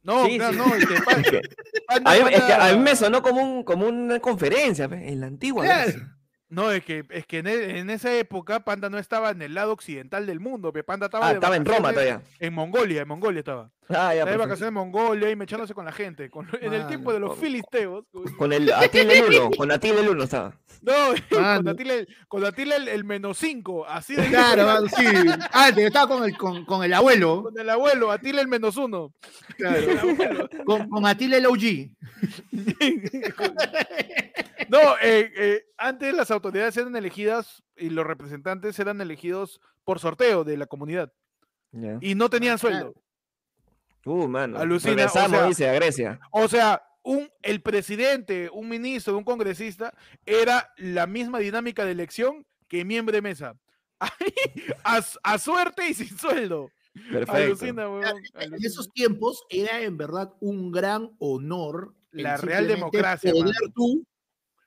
No, Sí, claro, sí. no, es que pa- Es que- panda- a, mí, es que a mí panda- me sonó como, un, como una conferencia pe, en la antigua Claro. Grecia. No, es que, es que en, e- en esa época Panda no estaba en el lado occidental del mundo, Panda estaba, Ah, de estaba en Roma todavía. En Mongolia, en Mongolia estaba. Ah, ya, de vacaciones en Mongolia y mechándose con la gente. con- en el tiempo de los filisteos. con- el Atile el 1, con Atile el 1 estaba. No, con Mano. Atila, el- con el, el menos 5, así de Claro, mano, sí. Ah, te estaba con el, con, con el abuelo. Con el abuelo, Atila el menos 1. Claro. Con, con Atila el OG. No, eh, eh, antes las autoridades eran elegidas y los representantes eran elegidos por sorteo de la comunidad y no tenían Claro. sueldo. Uh, mano. Alucina, o sea- dice, a Grecia. O sea, un, el presidente, un ministro, un congresista, era la misma dinámica de elección que miembro de mesa. a, suerte y sin sueldo. Perfecto. Alucina, En esos tiempos era en verdad un gran honor. La real democracia, Poder mano. tú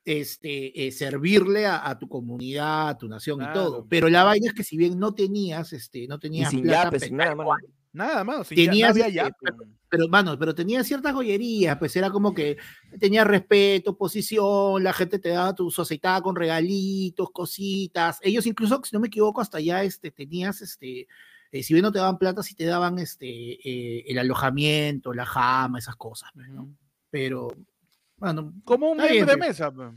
este, eh, servirle a, a tu comunidad, a tu nación y todo. Pero la vaina es que si bien no tenías, este, no Y tenías sin plata, yapes, nada. Nada más, ya- Tenías había este, ya, pero- pero mano, pero tenía ciertas joyerías, pues era como que tenía respeto, posición, la gente te daba tu su aceitada con regalitos, cositas. Ellos incluso, si no me equivoco, hasta allá este, tenías, este, eh, si bien no te daban plata, sí te daban este, eh, el alojamiento, la jama, esas cosas, pues. Pero, mano, Como un miembro de pues. mesa. pues.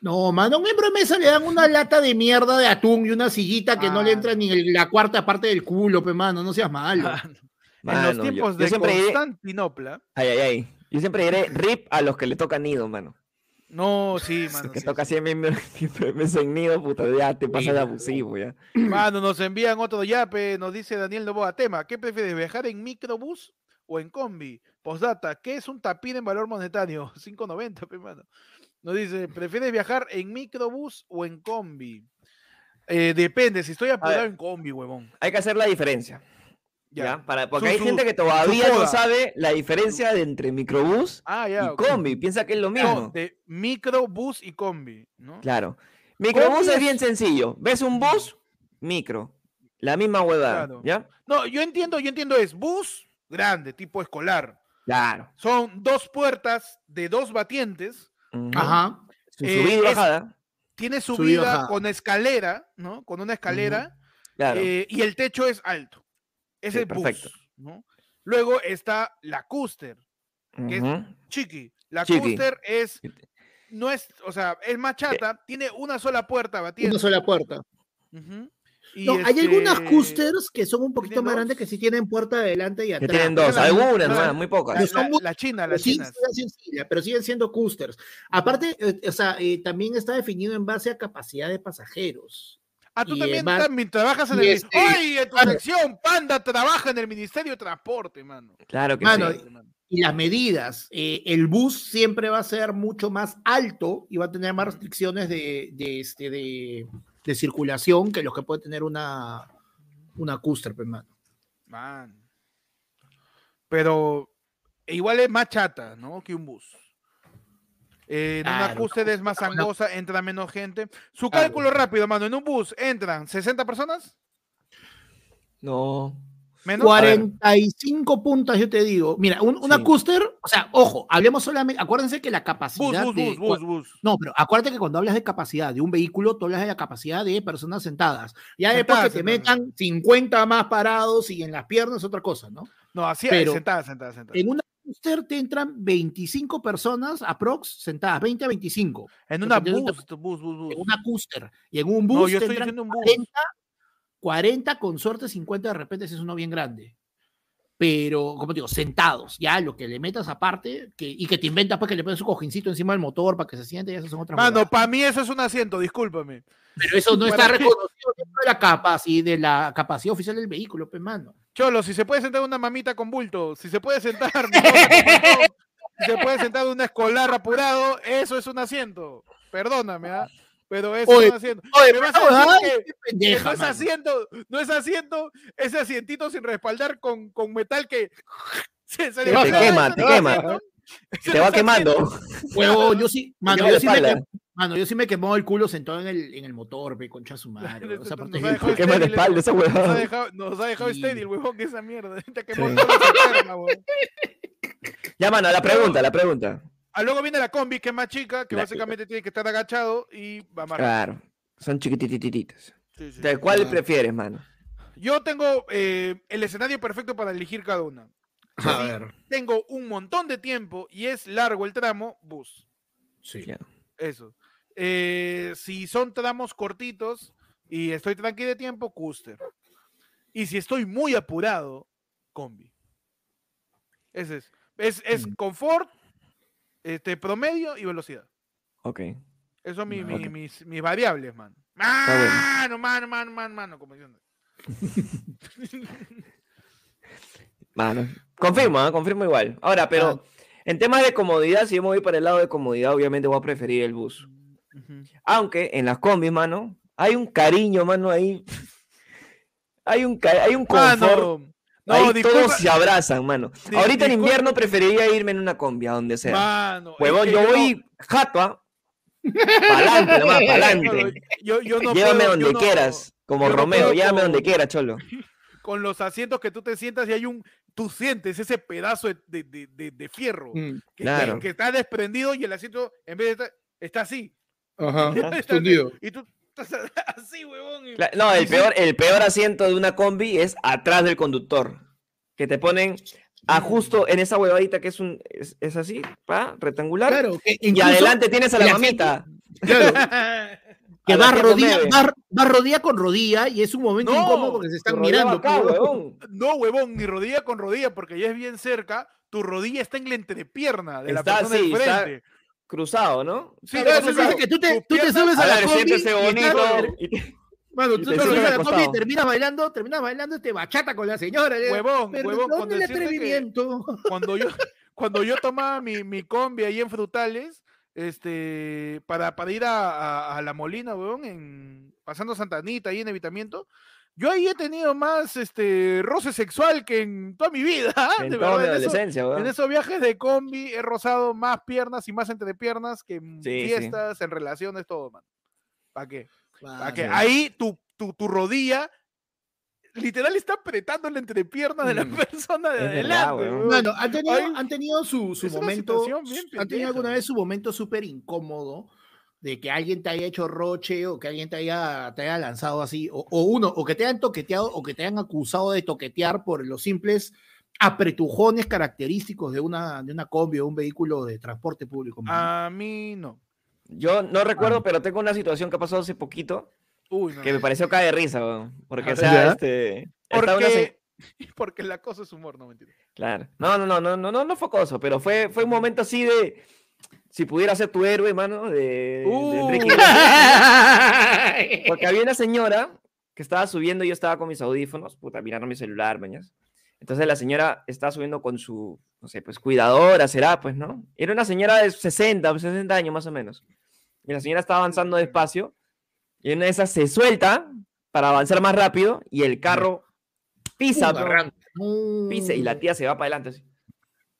No, mano, a un miembro de mesa le dan una lata de mierda de atún y una sillita que no le Ah. entra ni el- la cuarta parte del culo, pues, mano, no seas malo. en Mano, los yo- tiempos yo de siempre diré- Constantinopla. Ay, ay, ay. Yo siempre diré rip a los que le tocan nido, mano. No, sí, Los mano. que sí, toca sí. siempre siempre me en nido, puta, ya te pasas de abusivo, ya. Mano, nos envían otro yape, nos dice Daniel Novoa. Tema, ¿qué prefieres, viajar en microbús o en combi? Postdata, ¿qué es un tapín en valor monetario? 5.90, pe, mano. Nos dice, ¿prefieres viajar en microbús o en combi? Eh, depende, si estoy apurado ver. en combi, huevón. Hay que hacer la diferencia, Ya. ¿ya? Para, porque Su- hay su- gente que todavía no sabe la diferencia de entre microbús Ah, y combi. Piensa que es lo No, mismo. de microbús y combi, ¿no? Claro. Microbús es es- bien sencillo. ¿Ves un bus? Micro. La misma huevada, Claro. ¿ya? No, yo entiendo, yo entiendo, es bus grande, tipo escolar. Claro. Son dos puertas de dos batientes. Ajá. Su Eh, subida y es- bajada. tiene Subida y subida bajada. con escalera, ¿no? Con una escalera. Claro. Eh, y el techo es alto. Es Sí, el bus, perfecto. ¿no? Luego está la Custer, que es chiqui. La Chiqui. Custer es, no es, o sea, es más chata, tiene una sola puerta batiente. Una sola puerta. Y No, hay algunas este, coasters que son un poquito ¿tienen más grandes que sí tienen puerta adelante y Que atrás. tienen dos. la- Algunas, la- muy La, pocas. Pero son la- muy- la china, Pero las sí, chinas. siguen sencillas, pero siguen siendo coasters. Aparte, eh, o sea, eh, también está definido en base a capacidad de pasajeros. Ah, tú y también, también trabajas en y el. este- ¡Ay! En tu Mano. sección, Panda trabaja en el Ministerio de Transporte, mano. Claro que Mano, sí. Y las medidas, eh, el bus siempre va a ser mucho más alto y va a tener más restricciones de, de, este, de, de circulación que los que puede tener una, una coaster, pues, mano. Man. Pero igual es más chata, ¿no? Que un bus. Eh, en una cúspide es más una- angosa, entra menos gente. Su Claro. cálculo rápido, mano. En un bus entran 60 personas, No. Menos. 45 puntas, yo te digo. Mira, un- una Sí. coaster, o sea, ojo, hablemos solamente, acuérdense que la capacidad bus, de, bus, bus, bus. No, pero acuérdate que cuando hablas de capacidad de un vehículo, tú hablas de la capacidad de personas sentadas. Ya después que Sentadas, te sentadas. metan 50 más parados y en las piernas, otra cosa, ¿no? No, así, Pero- sentada, sentada, sentada. En una coaster te entran 25 personas aprox sentadas, 20 a 25. En una bus, bus, bus, bus. En una coaster. Y en un bus No, yo te estoy entran diciendo un bus. 40, 40 con suerte, 50 de repente es uno bien grande. Pero, como te digo, sentados, ya lo que le metas aparte, que, y que te inventas pues que le pones su cojincito encima del motor para que se siente, y esas son otras Mano, para mí eso es un asiento, discúlpame. Pero eso no está mí- reconocido dentro de la capacidad, de la capacidad oficial del vehículo, pues, mano. Cholo, si se puede sentar una mamita con bulto, si se puede sentar, si se puede sentar una escolar apurado, eso es un asiento. Perdóname, ¿ah? Pero eso Oye, es un asiento. Oye, Me vas pero, a ay, decir que- qué que pendeja, no es asiento, no es asiento, ese asientito sin respaldar con, con metal que se, se Te le te quema, te no quema. asiento, Te no va quemando. Huevón, yo sí, mano, yo la sí, me espalda. mano, yo sí me quemó el culo sentado en el, en el motor, pe, concha su madre. weón. Esa Nos parte ha dejado Quema estéril, espalda esa Nos ha dejado, nos ha dejado Sí. estéril, huevón, que esa mierda. Te quemó Sí. la huevón. Ya, mano, la pregunta, la pregunta. Ah, luego viene la combi, que es más chica, que La- básicamente tiene que estar agachado y va más. Claro. Son chiquititititas. Sí, sí, ¿De sí. cuál Claro. prefieres, mano? Yo tengo eh, el escenario perfecto para elegir cada una. A ver, Tengo un montón de tiempo y es largo el tramo, bus. sí. Eso. Eh, si son tramos cortitos y estoy tranqui de tiempo, Custer. Y si estoy muy apurado, combi. Ese es. Es, es Mm. confort, este, promedio y velocidad. Ok. Esos son mi- Ah, mi- ok. mis, mis variables, man. Mano, mano, mano, mano, mano, como dicen. Mano. Confirmo, ¿ah? confirmo igual. Ahora, pero en temas de comodidad, si yo me voy para el lado de comodidad, obviamente voy a preferir el bus. Aunque en las combis, mano, hay un cariño, mano, ahí. Hay un, hay un confort. Mano, no, ahí disculpa, todos se abrazan, mano. Di- Ahorita en invierno preferiría irme en una combi, a donde sea. mano, Huevón, yo no- voy jato, ¿ah? Pa'lante, nomás, pa'lante. yo, yo no Llévame puedo- donde yo no- quieras. Como Romeo, puedo llévame donde quieras, cholo. con los asientos que tú te sientas y hay un, tú sientes ese pedazo de, de- de- fierro Mm, que, Claro. que está desprendido y el asiento en vez de estar, está así. Ajá, Está así. Y tú así, huevón. y- No, el peor, el peor asiento de una combi es atrás del conductor. Que te ponen a justo en esa huevadita que es un es, es así, ¿pa? rectangular. Claro, que y adelante tienes a la la mamita. claro, que va rodilla, va, va rodilla con rodilla y es un momento No, incómodo porque se están mirando. acá, pues, huevón. No, huevón, ni rodilla con rodilla, porque ya es bien cerca. Tu rodilla está en la entrepierna de la Está persona está- frente. Cruzado, ¿no? Sí, Claro, claro, que tú te, tú te subes a, A la combi y bonito. Mano, tú te te subes subes a la combi y terminas bailando, terminas bailando, te bachata con la señora. Huevón, Pero huevón, con ¿dónde el atrevimiento? cuando yo cuando yo tomaba mi, mi combi ahí en Frutales, este, para, para ir a, a- a La Molina, weón, en, pasando Santa Anita ahí en Evitamiento, yo ahí he tenido más este roce sexual que en toda mi vida. ¿ah? En De toda mi verdad, en, eso- adolescencia, en huevón. esos viajes de combi he rozado más piernas y más entrepiernas que en Sí, sí. fiestas, en relaciones, todo, man. ¿Para qué? ¿Para qué? sí. Ahí tu, tu, tu rodilla literal está apretando la entrepierna de la Mm. persona de Es verdad, adelante. weón. Bueno, han tenido, Ay, han tenido su, su momento, han tenido alguna vez su momento súper incómodo de que alguien te haya hecho roche o que alguien te haya, te haya lanzado así, o, o uno, o que te hayan toqueteado o que te hayan acusado de toquetear por los simples apretujones característicos de una, de una combi o un vehículo de transporte público. A mí no. Yo no recuerdo, pero tengo una situación que ha pasado hace poquito Uy, no. que me pareció caer de risa. Porque, o Ah, sea, ¿ya? este. estaba una se- Porque, porque el acoso es humor, no mentira. Claro. No, no, no, no, no, no, no fue acoso, pero fue, fue un momento así de. Si pudiera ser tu héroe, mano, de, de Enrique Uh. Iglesias. Porque había una señora que estaba subiendo y yo estaba con mis audífonos, puta, mirando mi celular, mañas. Entonces la señora estaba subiendo con su, no sé, pues cuidadora, será, pues, ¿no? Era una señora de 60, 60 años más o menos. Y la señora estaba avanzando despacio y en una de esas se suelta para avanzar más rápido y el carro pisa, pisa y la tía se va para adelante así.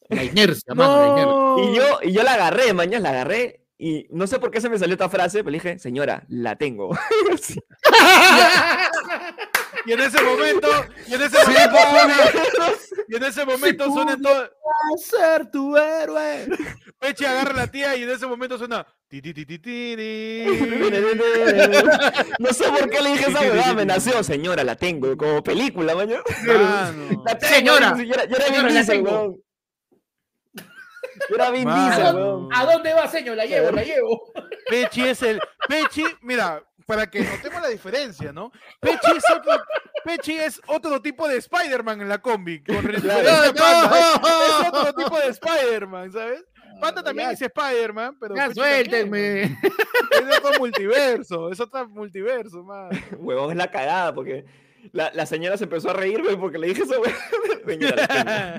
La inercia, mano, la inercia. Y yo, y yo la agarré, mañana la agarré. Y no sé por qué se me salió esta frase, pero le dije, señora, la tengo. Y en ese momento, y en ese momento, suena- y en ese momento suena todo. ser tu héroe. Peche agarra a la tía y en ese momento suena. ti, ti, ti, ti, ti, ti. no sé por qué le dije esa huevada, me nació, señora, la tengo, como película, mañana. Mano. La tengo, Señora, señora, la tengo. Era Vin Mano. Diesel, weón. ¿A dónde va, señor? La llevo, la llevo. Pechi es el. Pechi, mira, para que notemos la diferencia, ¿no? Pechi es otro, Pechi es otro tipo de Spider-Man en la combi. Con ¿eh? Es otro tipo de Spider-Man, ¿sabes? Panda también Ya, es Spider-Man, pero. ya suéltenme. Es otro multiverso, es otro multiverso, man. Huevón, es la cagada, porque La, la señora se empezó a reírme porque le dije eso. Señora,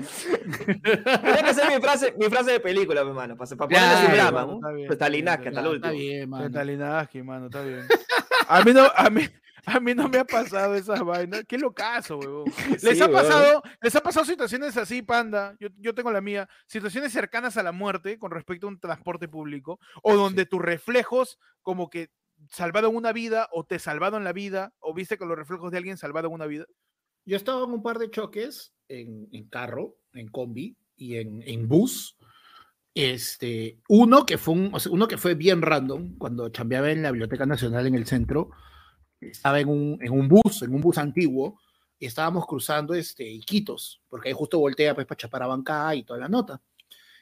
Tenía que ser mi frase, mi frase de película, mi hermano, para, para ponerle su drama. mano, ¿no? está bien, Pues está hasta el Está último. bien, mano. Stalinaski, mano, está bien. A mí no, a mí, a mí no me ha pasado esas vainas. Qué locazo, huevón. ¿Les Sí, ha pasado, les ha pasado situaciones así, panda? Yo, yo tengo la mía. Situaciones cercanas a la muerte con respecto a un transporte público o donde tus reflejos como que salvaron una vida o te salvaron la vida o viste con los reflejos de alguien salvaron una vida. Yo estaba en un par de choques en, en carro, en combi y en, en bus. Este, uno que fue un- o sea, uno que fue bien random cuando chambeaba en la Biblioteca Nacional en el centro. Estaba en un, en un bus, en un bus antiguo, y estábamos cruzando este, Iquitos, porque ahí justo voltea pues, para Chaparabancá y toda la nota.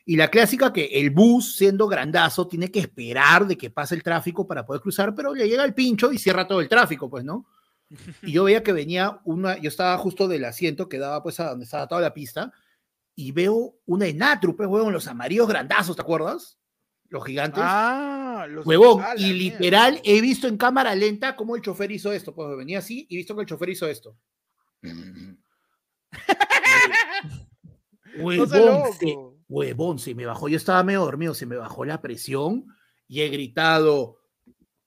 Y la clásica que el bus, siendo grandazo, tiene que esperar de que pase el tráfico para poder cruzar, pero le llega el pincho y cierra todo el tráfico, pues, ¿no? y yo veía que venía una, yo estaba justo del asiento que daba pues a donde estaba toda la pista, y veo una Enatru, pues, huevón, los amarillos grandazos, ¿te acuerdas? Los gigantes. Ah, los huevón, y mierda. literal he visto en cámara lenta cómo el chofer hizo esto, pues venía así y he visto que el chofer hizo esto. No seas Huevón, se-. Huevón, se me bajó, yo estaba medio dormido, se me bajó la presión y he gritado,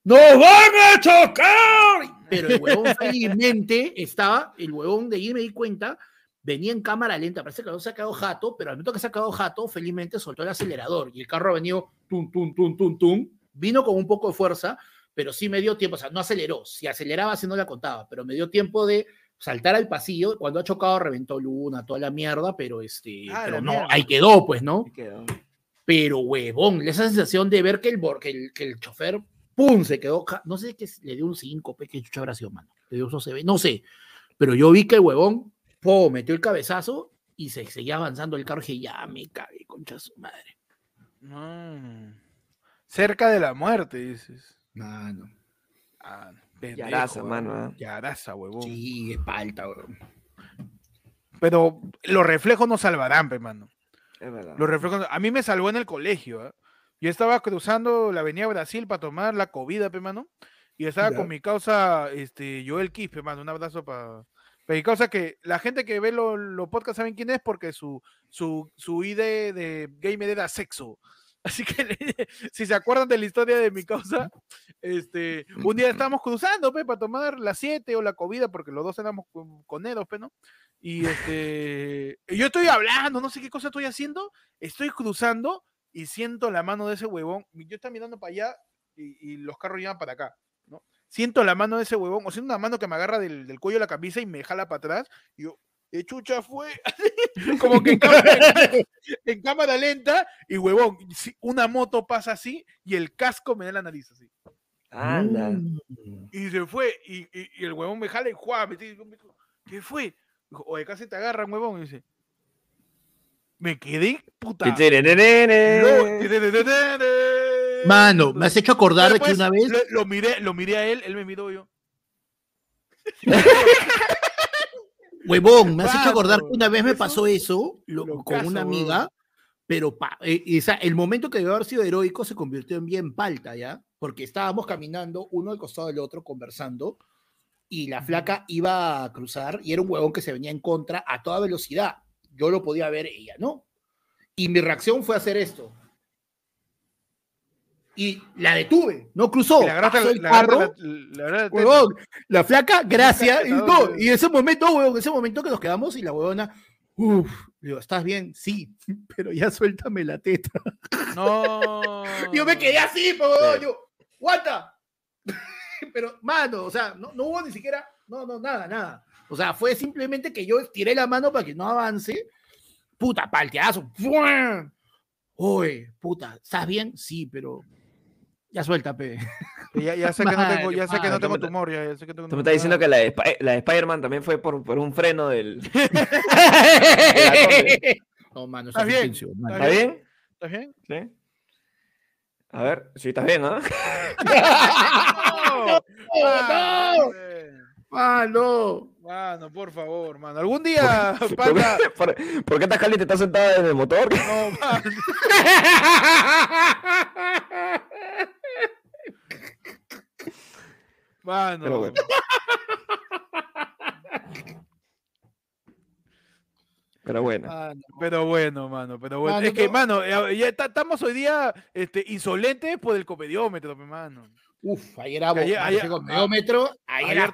¡Nos van a chocar! Pero el huevón felizmente estaba, el huevón de ahí me di cuenta, venía en cámara lenta, parece que no se ha quedado jato, pero al momento que se ha quedado jato, felizmente soltó el acelerador y el carro ha venido tum, tum, tum, tum, tum, vino con un poco de fuerza, pero sí me dio tiempo, o sea, no aceleró, si aceleraba sí no la contaba, pero me dio tiempo de saltar al pasillo, cuando ha chocado reventó luna, toda la mierda, pero este, Ah, pero no, mierda. ahí quedó, pues, ¿no? Quedó. Pero huevón, esa sensación de ver que el, que el, que el chofer, ¡pum! se quedó, no sé qué, le dio un 5, qué chucha habrá sido, mano, le dio un CB, no sé, pero yo vi que el huevón, ¡pum! metió el cabezazo y se seguía avanzando el carro y dije, ya me cagué, concha su madre. Cerca de la muerte, dices. Mano, Ah, pendejo, Yaraza, mano, ¿ah? Yaraza, huevón. sí, es palta, huevón. Pero los reflejos no salvarán, pe, mano. Es verdad. Los reflejos. A mí me salvó en el colegio. ¿ah? Yo estaba cruzando la avenida Brasil para tomar la comida, pe, mano. Y estaba Ya. con mi causa, este, Joel Quispe, mano. Un abrazo para. Mi causa que la gente que ve los lo podcasts saben quién es porque su, su, su ID de gamer era sexo. Así que si se acuerdan de la historia de mi causa, este, un día estábamos cruzando, pe, para tomar la 7 o la comida, porque los dos éramos con- coneros, pe, ¿no? Y este, yo estoy hablando, no sé qué cosa estoy haciendo, estoy cruzando y siento la mano de ese huevón. Yo estaba mirando para allá y, y los carros llevan para acá, ¿no? Siento la mano de ese huevón, o siento una mano que me agarra del, del cuello de la camisa y me jala para atrás. Y yo, de chucha fue, como que en cámara, en cámara lenta, y huevón, una moto pasa así y el casco me da la nariz así. Anda. Y se fue, y, y- y el huevón me jala y ¡juá! me dijo, ¿Qué fue? Dijo, Oye, casi te agarran, huevón. Y dice, me quedé puta. Mano, me has hecho acordar de que una vez... Lo, lo miré, lo miré a él, él me miró yo. Huevón, me has hecho acordar que una vez me pasó eso lo- con una huevón. amiga, pero pa- eh, sea, el momento que debió haber sido heroico se convirtió en bien palta, ¿ya? Porque estábamos caminando uno al costado del otro conversando y la flaca iba a cruzar y era un huevón que se venía en contra a toda velocidad. Yo lo podía ver, ella no. Y mi reacción fue hacer esto. Y la detuve, no cruzó. Agarraste pasó la- el carro, la-. Huevón, flaca, gracias. Y, no, y ese momento, huevón, en ese momento que nos quedamos y la huevona, uff, digo, ¿estás bien? Sí, pero ya suéltame la teta. No. Yo me quedé así, huevón, yo, guanta. pero, mano, o sea, no, no hubo ni siquiera, no, no, nada, nada. O sea, fue simplemente que yo estiré la mano para que no avance. Puta, palteazo. ¡fuan! Oye, puta, ¿estás bien? Sí, pero ya suéltate. Ya, ya sé que no tengo, ya sé que no tengo tumor, ya, ya sé que tengo Tú me estás diciendo que la de, Spi- la de Spider-Man también fue por, por un freno del. no, mano, eso Está es bien, intencional. ¿Está bien? ¿Estás bien? ¿Sí? A ver, sí, estás bien, ¿ah? No, no! hombre. Mano. Mano, por favor, mano. Algún día, ¿Por panda. qué, por, por qué estás caliente? ¿Estás sentada en el motor? No, mano. Mano. Pero bueno. Pero bueno. Mano. Pero bueno, mano. Pero bueno. Es que, mano, eh, eh, ya estamos hoy día este, insolentes por el comediómetro, hermano. Uf, ayer era ayer, ayer, comediómetro, ayer, ayer era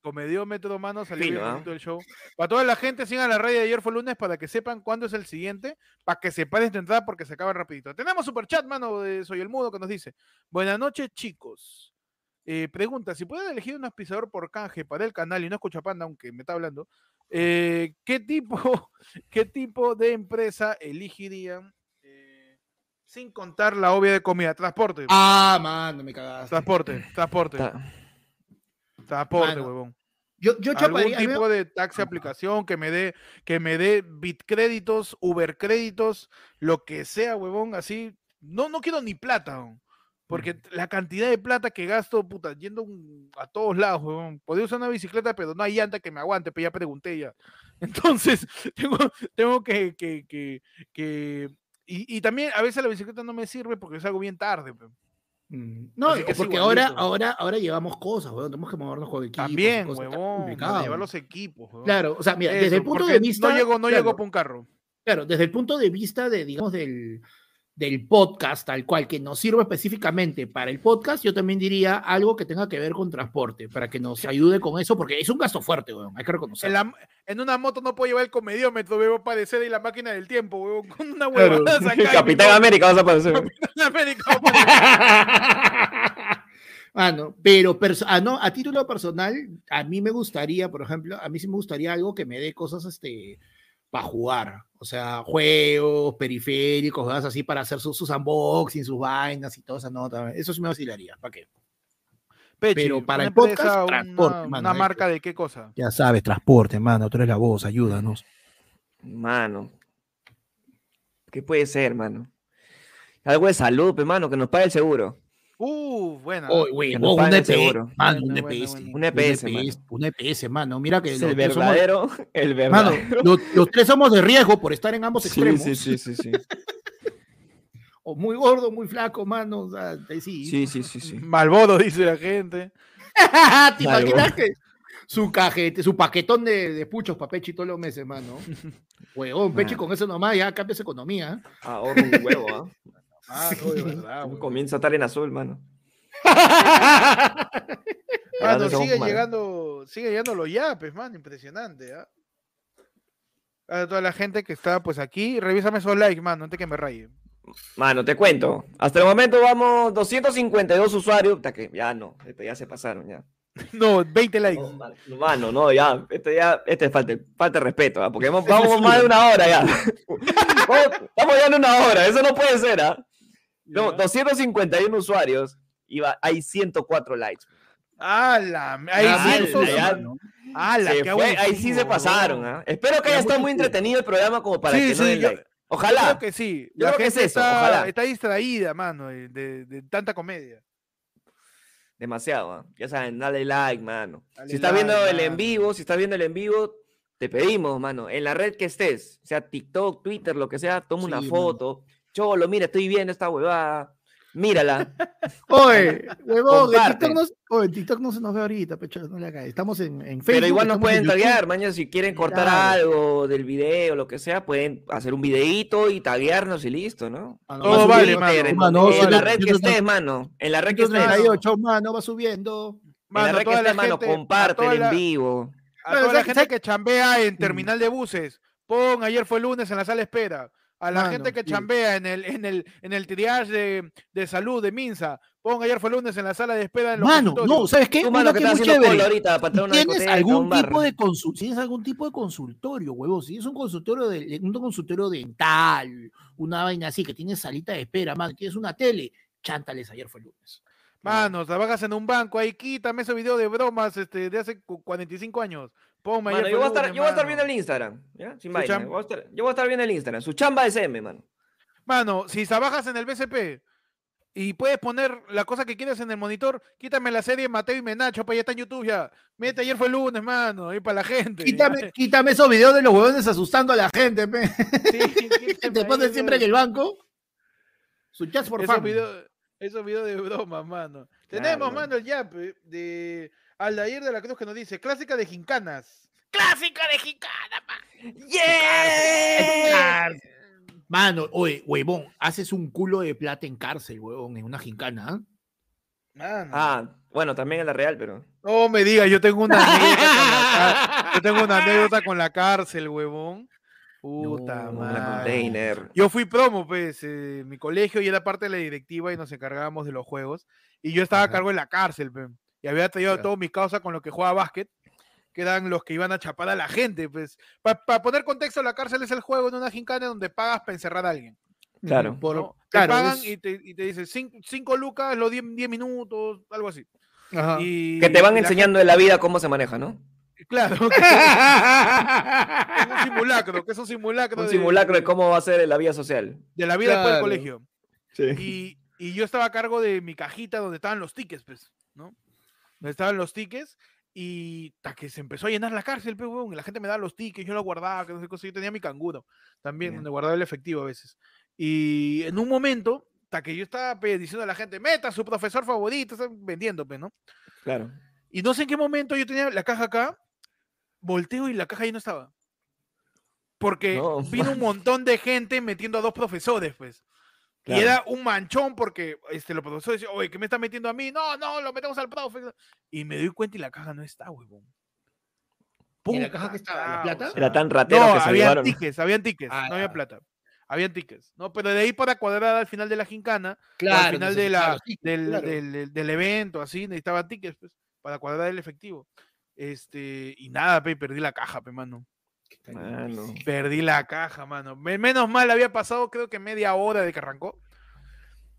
Comediómetro, mano, salió Fino, ¿ah? show. Para toda la gente, sigan la radio de ayer fue lunes para que sepan cuándo es el siguiente, para que se paren de entrada porque se acaba rapidito. Tenemos super chat mano, de Soy el Mudo, que nos dice, buenas noches, chicos. Eh, pregunta, si pueden elegir un auspiciador por canje para el canal y no escucha panda, aunque me está hablando, eh, ¿qué tipo, qué tipo de empresa elegirían eh, sin contar la obvia de comida? Transporte, Ah, mano, me cagaste. transporte, transporte, Ta- transporte, Mano, huevón. Yo, yo algún chaparía. me- tipo de taxi aplicación que me dé que me dé bitcréditos, uber créditos, lo que sea, huevón, así. No no quiero ni plata, huevón, porque la cantidad de plata que gasto, puta, yendo a todos lados. Podría usar una bicicleta, pero no hay llanta que me aguante, pero ya pregunté ya. Entonces, tengo, tengo que, que, que, que- y, y también a veces la bicicleta no me sirve porque salgo bien tarde. pe. Mm, No, porque ahora, ahora, ahora llevamos cosas, weón. Tenemos que movernos con equipos. También, cosas, llevar los equipos, huevón. Claro, o sea, mira, desde Eso, el punto de vista. No llego, no claro, llego para un carro. Claro, desde el punto de vista de, digamos, del, del podcast, tal cual, que nos sirva específicamente para el podcast, yo también diría algo que tenga que ver con transporte, para que nos ayude con eso, porque es un gasto fuerte, weón, hay que En, reconocerlo. la- en una moto no puedo llevar el comediómetro, veo parecer y la máquina del tiempo, huevón, con una Claro. huevada acá. mi Capitán América vas a aparecer. Capitán América, va a aparecer. Mano, pero ah, no, a título personal, a mí me gustaría, por ejemplo, a mí sí me gustaría algo que me dé cosas este, para jugar. O sea, juegos, periféricos, cosas así para hacer sus, sus unboxing, sus vainas y toda esa nota. Eso sí me vacilaría. ¿Para qué? Pechi, Pero para el podcast, empresa, una- transporte, una, mano, marca de qué cosa. Ya sabes, transporte, mano. Tú eres la voz, ayúdanos. Mano. ¿Qué puede ser, mano? Algo de salud, pe, mano, que nos pague el seguro. Uh, buena. Oh, que nos un EPS, seguro. mano, Buena, un EPS. buena. Un EPS, EPS, un EPS, mano. Mira que el somos- verdadero, el Mano, verdadero. los, los tres somos de riesgo por estar en ambos Sí, extremos. sí, sí, sí, sí. O muy gordo, muy flaco, mano. O sea, ahí sí. Sí, sí, sí, sí. Dice la gente. ¿Te imaginas que su cajete, su paquetón de, de puchos para Pechi todos los meses, mano? Huevón, Pechi Mano. con eso nomás ya cambias economía. Ahorro un huevo, ¿ah? Ah, no, de verdad. Comienza a estar en azul, mano. Sigue llegando, sigue llegando los yapes, mano, impresionante, ¿ah? A toda la gente que está pues aquí, revísame esos likes, mano, antes que me raye. Mano, te cuento. Hasta el momento vamos 252 usuarios. Puta que ya no, este ya se pasaron ya. No, 20 likes. No, mano, mano, no, ya, este ya, este es falta, falta de respeto, ¿ah? porque vamos, vamos más de una hora ya. Vamos- Estamos ya en una hora, eso no puede ser, ¿ah? No, Ya. 251 usuarios y va- hay 104 likes. ¡Hala! Hay Ah, cientos. ya- mano. ¡Hala! Se qué fue, ahí sí se pasaron. ¿ah? Espero que Ya haya estado muy entretenido el programa como para Sí, que no sí, den yo- like. Yo Ojalá. creo que sí. Yo La creo que es eso, está, ojalá. está distraída, mano, de, de- de tanta comedia. Demasiado, ¿ah? Ya saben, dale like, mano. Dale si estás like, viendo el mano. en vivo, si estás viendo el en vivo, te pedimos, mano, en la red que estés, sea TikTok, Twitter, lo que sea, toma una Sí, mano. foto. Cholo, mira, estoy viendo esta huevada. Mírala. Oye, huevón, en. TikTok, no, oye, en TikTok no se nos ve ahorita, pecho, no le hagas. Estamos en, en Facebook. Pero igual nos en pueden taguear, mañana si quieren cortar Claro. algo del video, lo que sea, pueden hacer un videito y taguearnos y listo, ¿no? Todo va Más vale, Twitter, mano. en, Mano, en la red que estés, mano. En la red que estés. 138, mano, va subiendo. En Mano, la red que estés, mano, comparte en vivo. A toda la ¿sabes- gente que chambea en terminal de buses, pon ayer fue lunes en la sala de espera. A la Mano, gente que sí. chambea en el, en el, en el triage de, de salud de Minsa, pon ayer fue lunes en la sala de espera en los Mano, no. ¿sabes qué? Tú, mano, que que muy chévere. ahorita tienes algún tipo de tienes algún tipo de consultorio, huevón, si es un consultorio de un consultorio dental, una vaina así que tienes salita de espera, man, tienes una tele, chántales ayer fue lunes. Mano, trabajas en un banco, ahí quítame ese video de bromas este, de hace cu- 45 años. Ponme Mano, yo, voy a estar, yo voy a estar viendo el Instagram, ¿ya? Sin vaina. Yo voy, a estar, yo voy a estar viendo el Instagram. Su chamba es M, mano. Mano, si trabajas en el BCP y puedes poner la cosa que quieras en el monitor, quítame la serie Mateo y Menacho, pues ya está en YouTube ya. Mete ayer fue lunes, mano, ahí para la gente. Quítame, quítame esos videos de los huevones asustando a la gente, pe. Sí, te esos- siempre en el banco. Su chat por esos videos, esos videos de broma, mano. Tenemos, mano, el yape de Aldair de la Cruz que nos dice, clásica de gincanas. Clásica de gincana, pa. ¡Yeah! Mano, oye, huevón, haces un culo de plata en cárcel, huevón, en una gincana. ¿ah? Mano. Ah, bueno, también en la real, pero. No me digas, yo tengo una anécdota con la cárcel. Yo tengo una anécdota con la cárcel, huevón. Puta No, Con la madre. container. Yo fui promo, pues, eh, mi colegio y era parte de la directiva y nos encargábamos de los juegos. Y yo estaba a cargo en la cárcel, pe, y había traído Ya. todos mis causas con los que jugaba básquet, que eran los que iban a chapar a la gente, pues. Para poner contexto, la cárcel es el juego en una gincana donde pagas para encerrar a alguien. Claro. Por- ¿no? claro, te pagan es- y, te, y te dicen 5 lucas, los 10 minutos, algo así. Ajá. Y, Que te van y la enseñando en la vida cómo se maneja, ¿no? gente- claro, que es un simulacro, que es un simulacro, Un de- simulacro de cómo va a ser la vida social. de la vida después del Claro. colegio. Sí. Y, y yo estaba a cargo de mi cajita donde estaban los tickets, pues. Donde estaban los tickets y hasta que se empezó a llenar la cárcel, pues, huevón, y la gente me daba los tickets, yo los guardaba, que no sé cosa, yo tenía mi canguro también, Ya. donde guardaba el efectivo a veces. Y en un momento, hasta que yo estaba pues, diciendo a la gente, meta a su profesor favorito, están vendiendo, pues, ¿no? Claro. Y no sé en qué momento yo tenía la caja acá, volteo y la caja ahí no estaba. Porque No, vino un montón de gente metiendo a dos profesores, pues. Claro. Y era un manchón porque este, los profesores decían, oye, ¿qué me está metiendo a mí? No, no, lo metemos al profe. Y me doy cuenta y la caja no está, huevón. ¿Y la caja que estaba? ¿La plata? Era tan ratero No, que se habían llevaron. tickets, habían tickets, Ah, no había plata. Habían tickets, ¿no? Pero de ahí para cuadrar al final de la gincana, o Claro, al final que se de sacaban la, los tickets, del, claro. del- del- del evento, así, necesitaba tickets, pues, para cuadrar el efectivo. Este, y nada, pe, perdí la caja, pe, mano. Mano. Perdí la caja, mano. Me- menos mal, había pasado creo que media hora de que arrancó.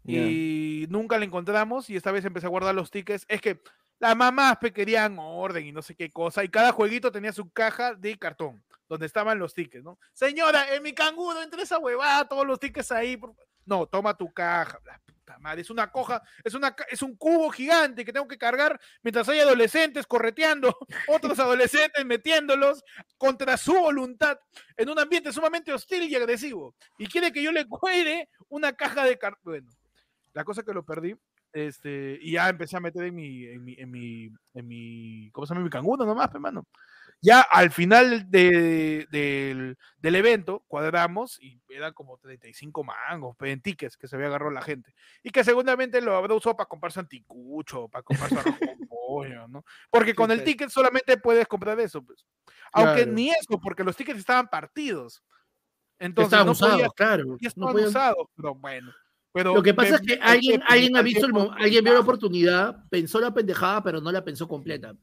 Y nunca la encontramos. Y esta vez empecé a guardar los tickets. Es que las mamás querían orden y no sé qué cosa. Y cada jueguito tenía su caja de cartón, donde estaban los tickets, ¿no? Señora, en mi canguro, entre esa huevada, todos los tickets ahí. por- No, toma tu caja. La madre, es una coja, es, una, es un cubo gigante que tengo que cargar mientras hay adolescentes correteando, otros adolescentes metiéndolos contra su voluntad en un ambiente sumamente hostil y agresivo. Y quiere que yo le cuele una caja de cartón. Bueno, la cosa que lo perdí. Este, y ya empecé a meter en mi, en mi, en mi, en mi, ¿cómo se llama? Mi canguro nomás, pe, mano. Ya al final de- del, del evento cuadramos y eran como 35 mangos en tickets que se había agarrado la gente. Y que seguramente lo habrá usado para comprarse anticucho, para comprar con pollo, ¿no? Porque con el pues. ticket solamente puedes comprar eso, pues. Aunque Claro. ni eso, porque los tickets estaban partidos. Entonces Estaban no usados, podías, claro. ya no estaban podían- usados, pero bueno. Pero Lo que pasa me- es que alguien, alguien ha visto el, alguien vio la oportunidad, pensó la pendejada, pero no la pensó completa.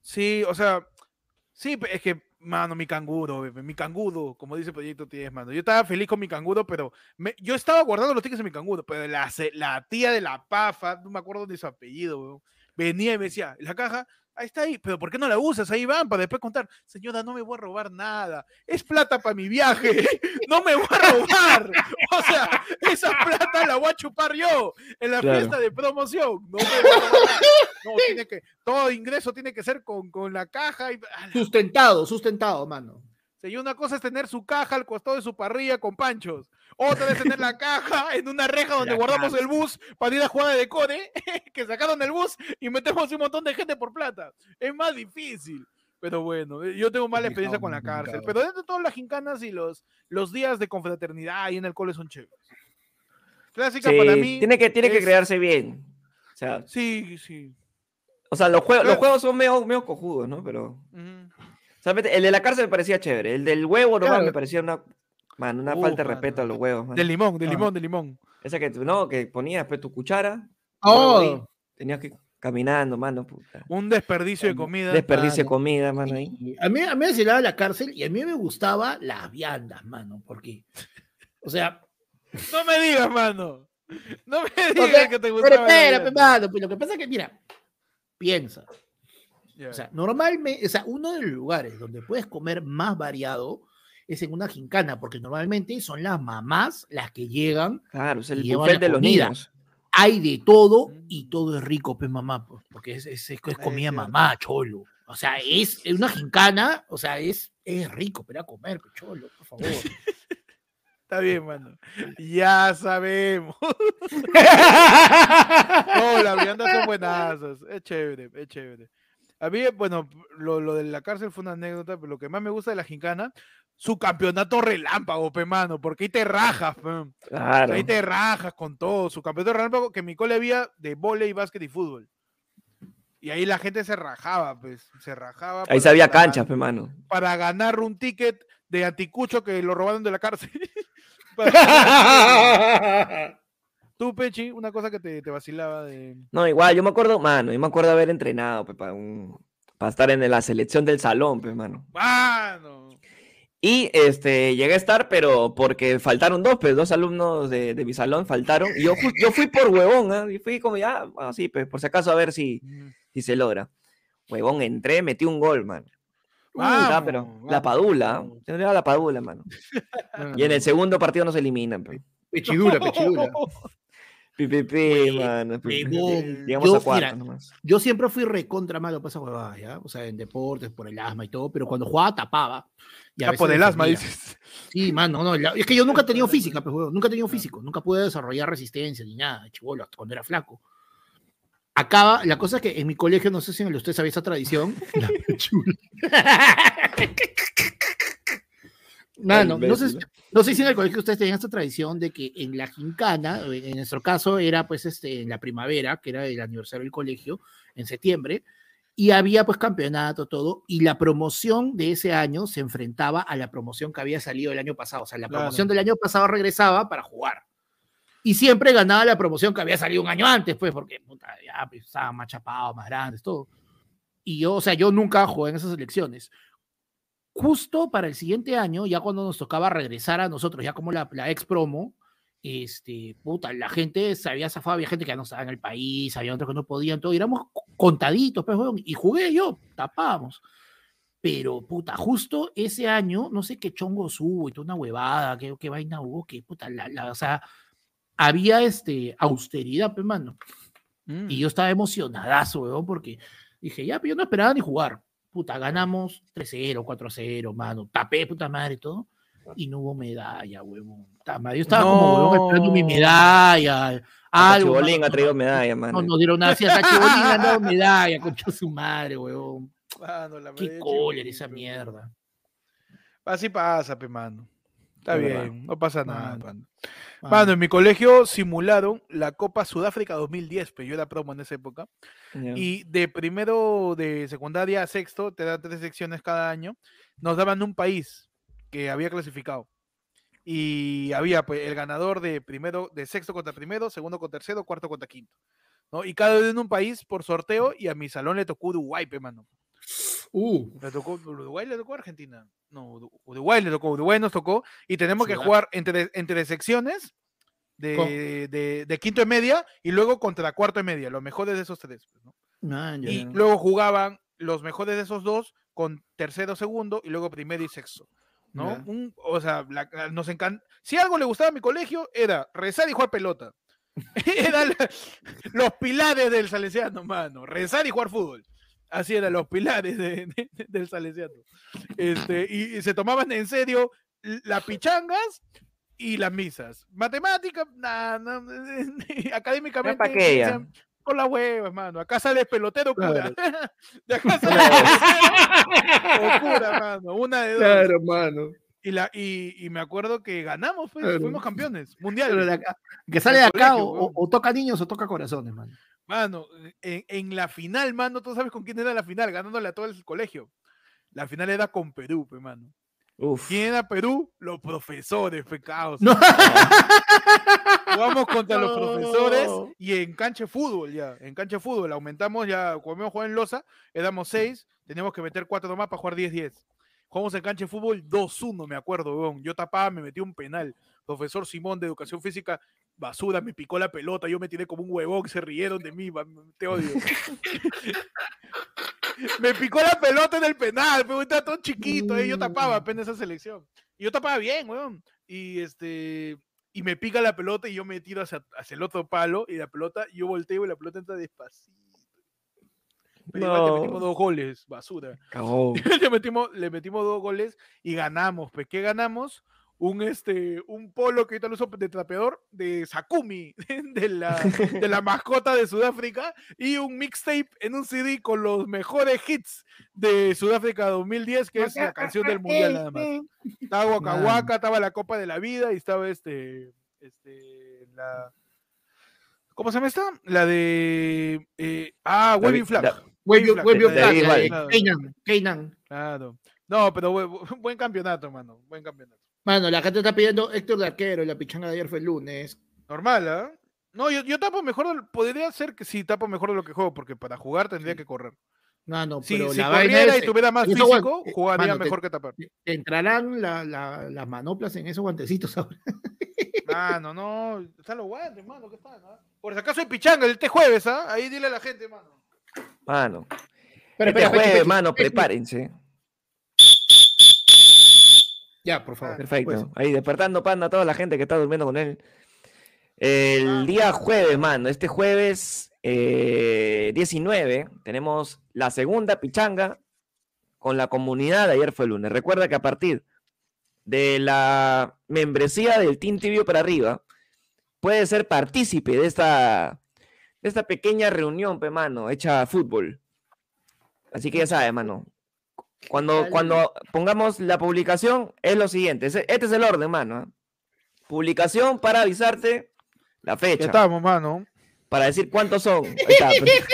Sí, o sea, sí, es que, mano, mi canguro, bebé, mi canguro, como dice Proyecto 10, mano. Yo estaba feliz con mi canguro, pero me- yo estaba guardando los tickets en mi canguro, pero la, la tía de la pafa, no me acuerdo de su apellido, weón, venía y me decía, la caja, ahí está ahí, pero ¿por qué no la usas? Ahí van, para después contar, señora, no me voy a robar nada, es plata para mi viaje, no me voy a robar. O sea, esa plata la voy a chupar yo en la Claro. fiesta de promoción. No me voy a robar nada. No, tiene que, todo ingreso tiene que ser con, con la caja. Y, Sustentado, sustentado, mano. y una cosa es tener su caja al costado de su parrilla con panchos. Otra es tener la caja en una reja donde La guardamos caja. el bus para ir a jugar de decore, que sacaron el bus y metemos un montón de gente por plata. Es más difícil. Pero bueno, eh, yo tengo mala experiencia con la cárcel. Pero dentro de todas las gincanas y los, los días de confraternidad ahí en el cole son chéveres. Clásica Sí, para mí. tiene que, tiene que crearse bien. O sea, Sí, sí. o sea los, juegos, los juegos son medio, medio cojudos, ¿no? Pero. O sea, el de la cárcel me parecía chévere. El del huevo Claro. me parecía una. Man, una Uh, falta de respeto a los huevos. man. De limón, de Ah. limón, de limón. Esa que tú, no, que ponías después tu cuchara. huevo ahí, Oh, tenías que caminando, mano, puta. Un desperdicio de comida. Desperdicio de comida, mano, ahí. a mí, a mí me llegaba a la cárcel y a mí me gustaba las viandas, mano, porque, o sea, No me digas, mano. No me digas que te gustaba. pero espera, mano, pues lo que pasa es que, mira, piensa, o sea, normalmente, o sea, uno de los lugares donde puedes comer más variado es en una gincana, porque normalmente son las mamás las que llegan, Claro, es el buffet de los niños. hay de todo y todo es rico, pues mamá, pues, porque es, es, es- es comida mamá, cholo. O sea, es, es una gincana, o sea, es, es rico, pero a comer, pues, cholo, por favor. Está bien, mano. Ya sabemos. No, las viandas son buenazas. Es chévere, es chévere. A mí, bueno, lo, lo de la cárcel fue una anécdota, pero lo que más me gusta de la gincana, su campeonato relámpago, pe mano, porque ahí te rajas, pe. Claro. Ahí te rajas con todo. Su campeonato relámpago que en mi cole había de volei, básquet y fútbol. Y ahí la gente se rajaba, pues, se rajaba. Ahí se había canchas, pe, mano. Para ganar un ticket de anticucho que lo robaron de la cárcel. Para- Tú, Pechi, una cosa que te, te vacilaba de... No, igual, yo me acuerdo, mano, yo me acuerdo haber entrenado, pe, para, un- para estar en la selección del salón, pe, mano. ¡Mano! Y este, llegué a estar, pero porque faltaron dos, pues, dos alumnos de, de mi salón faltaron. Y yo, yo fui por huevón, ¿ah? Y fui como ya, así, pues, por si acaso a ver si, si se logra. Huevón, entré, metí un gol, mano. Puta, pero Vamos, la padula, ¿ah? Tendría la padula, mano. Y en el segundo partido nos eliminan, pe. Pechidura, pechidura. Pi, pi, pi, Güey, mano, pi, pi, pi. huevón. Llegamos Yo, a mira, nomás. Yo siempre fui recontra malo para esa huevada, ¿ya? O sea, en deportes, por el asma y todo, pero cuando jugaba tapaba. y a veces por el asma, dices. Sí, mano, no, la- es que yo nunca he tenido física, pues, nunca he tenido físico, nunca pude desarrollar resistencia ni nada, chivolo, hasta cuando era flaco. Acaba, la cosa es que en mi colegio, no sé si en el ustedes sabía esa tradición, la. Mano, no sé, si- no sé si en el colegio ustedes tenían esta tradición de que en la gincana, en nuestro caso era pues este, en la primavera, que era el aniversario del colegio, en septiembre, y había pues campeonato, todo, y la promoción de ese año se enfrentaba a la promoción que había salido el año pasado, o sea, la Claro. promoción del año pasado regresaba para jugar. Y siempre ganaba la promoción que había salido un año antes, pues, porque puta, ya pues, estaban más chapados, más grandes, todo. Y yo, o sea, yo nunca jugué en esas elecciones justo para el siguiente año, ya cuando nos tocaba regresar a nosotros, ya como la, la ex promo, este, puta, la gente se había zafado, había gente que ya no estaba en el país, había otros que no podían, todo, y éramos contaditos, pues, y jugué yo, tapábamos. Pero, puta, justo ese año, no sé qué chongos hubo y toda una huevada, qué, qué vaina hubo, que, puta, la, la- o sea, había este, austeridad, pues, mano. Mm. Y yo estaba emocionadazo, weón, porque dije, ya, pero yo no esperaba ni jugar. Puta, ganamos 3-0, 4-0, mano. Tapé, puta madre, todo. Y no hubo medalla, huevón. Yo estaba como, huevón, esperando mi No. medalla. Algo, Chibolín mano, ha traído no, medalla, No mano. nos dieron nada. Sí, hasta Chibolín han dado medalla, concha su madre, huevón. Mano, la Qué cólera esa mierda. Así pasa, pe, mano. Está bien, no pasa nada, Mano. mano. Mano, Mano, en mi colegio simularon la Copa Sudáfrica 2010, pero yo era promo en esa época. Ya. Y de primero de secundaria a sexto, te dan tres secciones cada año, nos daban un país que había clasificado. Y había pues, el ganador de primero, de sexto contra primero, segundo contra tercero, cuarto contra quinto. ¿no? Y cada uno en un país por sorteo, y a mi salón le tocó Uruguay, pe, mano. Uh, Le tocó, Uruguay le tocó a Argentina. No, Uru- Uruguay le tocó, Uruguay nos tocó. Y tenemos que jugar entre, entre secciones de, de, de quinto y media y luego contra cuarto y media, los mejores de esos tres. pues, ¿no? man, Y luego jugaban los mejores de esos dos con tercero, segundo y luego primero y sexto. ¿no? Un- o sea, la- nos encanta. Si algo le gustaba a mi colegio era rezar y jugar pelota. Eran los pilares del salesiano, mano. Rezar y jugar fútbol. Así eran los pilares de- de- de- del salesiano. Este, y, y se tomaban en serio las pichangas y las misas. Matemática, nada, académicamente. pa' qué Con la hueva, mano. Acá sale pelotero cura. Claro. De acá sale pelotero o cura, mano. Una de dos. Claro, mano. Y, la, y, y me acuerdo que ganamos, pues, Claro. fuimos campeones mundiales. acá- que sale de acá colegio, o, o toca niños o toca corazones, mano. Mano, en, en la final, mano, tú sabes con quién era la final, ganándole a todo el colegio. La final era con Perú, pe, mano. Uf. ¿Quién era Perú? Los profesores, pecados. No. Jugamos contra los profesores y en cancha de fútbol ya. En cancha de fútbol aumentamos ya, cuando jugar en Loza, éramos seis, teníamos que meter cuatro más para jugar 10-10. Jugamos en cancha de fútbol 2-1, me acuerdo, weón. Yo tapaba, me metí un penal. Profesor Simón de Educación Física, basura, me picó la pelota, yo me tiré como un huevón, se rieron de mí, te odio. me picó la pelota en el penal, pero estaba todo chiquito, eh, yo tapaba apenas esa selección. Y yo tapaba bien, weón. Y este y me pica la pelota y yo me tiro hacia, hacia el otro palo y la pelota, yo volteo y la pelota entra despacito. Pero igual te metimos No. dos goles, basura. Cagón. le, metimos, le metimos dos goles y ganamos. ¿Pues qué ganamos? Un, este, un polo que ahorita lo uso de trapeador de Sakumi, de la, de la mascota de Sudáfrica, y un mixtape en un CD con los mejores hits de Sudáfrica 2010, que es la canción del mundial nada más. Estaba Waka estaba la Copa de la Vida y estaba este, este, la... ¿Cómo se llama esta? La de... eh, ah, Waving vi- Flag. your- Flag, eh. Keynan, Keynan. Claro. No, pero bu- buen campeonato, mano. Buen campeonato. Mano, la gente está pidiendo Héctor de arquero y la pichanga de ayer fue el lunes. Normal, ¿ah? No, yo, yo tapo mejor, podría ser que sí tapo mejor de lo que juego, porque para jugar tendría que correr. Mano, Si, pero si la vaina corriera es, y tuviera más físico, eh, jugaría mano, te- mejor que tapar. te entrarán la- la- las manoplas en esos guantecitos ahora. Mano, no, están los guantes, mano, ¿qué tal? ah? Por si acaso hay pichanga este jueves, ¿ah? Ahí dile a la gente, mano. Mano. Espera, Este espera, jueves, Pechi, Pechi, mano, prepárense. Ya, por favor. Perfecto. pues. Ahí despertando panda a toda la gente que está durmiendo con él. El Ah. día jueves, mano. Este jueves eh, 19 tenemos la segunda pichanga con la comunidad. Ayer fue el lunes. Recuerda que a partir de la membresía del Team Tibio para arriba, puede ser partícipe de esta, de esta pequeña reunión, pe, mano, hecha fútbol. Así que ya sabes, mano. Cuando, cuando pongamos la publicación, es lo siguiente. Este es el orden, mano. ¿ah? Publicación para avisarte la Ya fecha. estamos, mano. Para decir cuántos son. Ahí está, pues.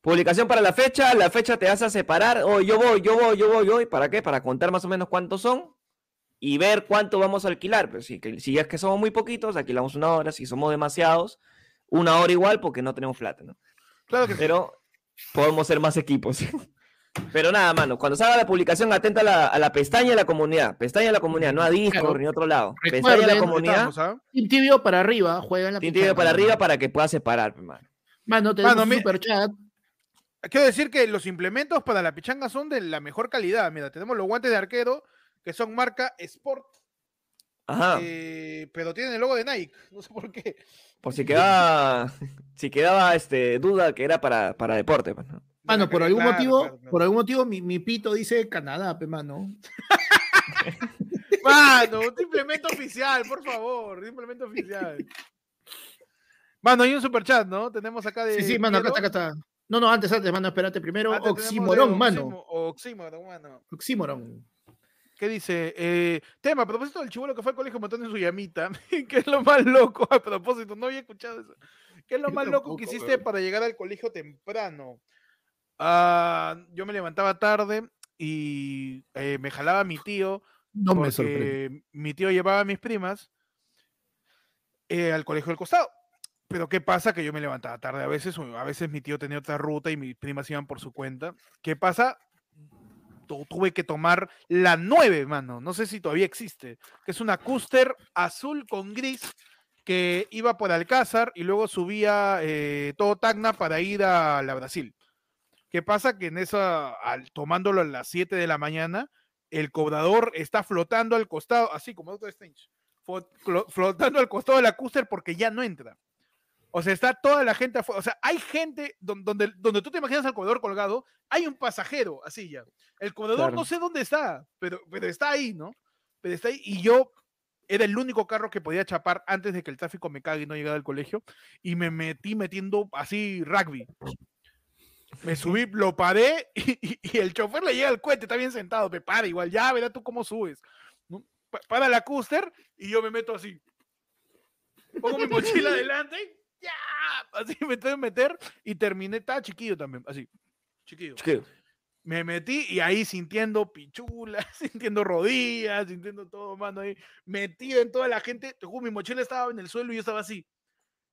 Publicación para la fecha. La fecha te a separar. Oh, yo voy, yo voy, yo voy, yo voy. ¿Para qué? Para contar más o menos cuántos son y ver cuánto vamos a alquilar. Pues, si, si es que somos muy poquitos, alquilamos una hora. Si somos demasiados, una hora igual porque no tenemos plata, ¿no? Claro que sí. Pero podemos ser más equipos. Pero nada, mano, cuando salga la publicación, atenta a la, a la pestaña de la comunidad. Pestaña de la comunidad, no a Discord Claro. ni a otro lado. Pestaña de la comunidad. Estamos, ¿ah? Team Tibio para arriba, juega en la Team Tibio para mano. arriba para que puedas separar, pe, mano. Mano, tenemos Mano, un mi- super chat. Quiero decir que los implementos para la pichanga son de la mejor calidad. Mira, tenemos los guantes de arquero que son marca Sport, Ajá. eh, pero tienen el logo de Nike. No sé por qué. Por si quedaba, si quedaba este, duda que era para, para deporte. pues, ¿no? Mano, por algún Claro, motivo, claro, claro. por algún motivo mi, mi pito dice Canadá, pe, mano. Mano, un implemento oficial, por favor, un implemento oficial. Mano, hay un super chat, ¿no? Tenemos acá de. Sí, sí, mano, acá está, acá está. No, no, antes, antes, mano, espérate. Primero, Antes de mano. oximo- Oxímoron, mano. Oxímoron. ¿Qué dice? Eh, tema, a propósito del chivolo que fue al colegio montando en su llamita, que es lo más loco, a propósito, no había escuchado eso. ¿Qué es lo Yo más loco que hiciste para llegar al colegio temprano? Ah, yo me levantaba tarde y eh, me jalaba mi tío, No me sorprende. mi tío llevaba a mis primas eh, al colegio del costado. Pero ¿qué pasa? Que yo me levantaba tarde a veces, a veces mi tío tenía otra ruta y mis primas iban por su cuenta. ¿Qué pasa? Tu- tuve que tomar la 9, mano. No sé si todavía existe. Que es una Custer azul con gris que iba por Alcázar y luego subía eh, todo Tacna para ir a la Brasil. ¿Qué pasa? Que en esa, al, tomándolo a las 7 de la mañana, el cobrador está flotando al costado, así como Doctor Strange, flotando al costado de la Custer porque ya no entra. O sea, está toda la gente afuera. O sea, hay gente don- donde, donde tú te imaginas al cobrador colgado, hay un pasajero, así ya. El Claro. no sé dónde está, pero, pero está ahí, ¿no? Pero está ahí. Y yo era el único carro que podía chapar antes de que el tráfico me cague y no llegara al colegio. Y me metí metiendo así rugby. Me subí, lo paré y, y- y el chofer le llega al cohete, está bien sentado, me para igual, ya verás tú cómo subes. ¿no? Pa- Para la Custer y yo me meto así. Pongo mi mochila adelante, ya, así me tengo que meter y terminé, estaba chiquillo también, así, chiquillo. Chiquillo. Me metí y ahí sintiendo pichulas, sintiendo rodillas, sintiendo todo, mano, ahí metido en toda la gente. te juro, mi mochila estaba en el suelo y yo estaba así.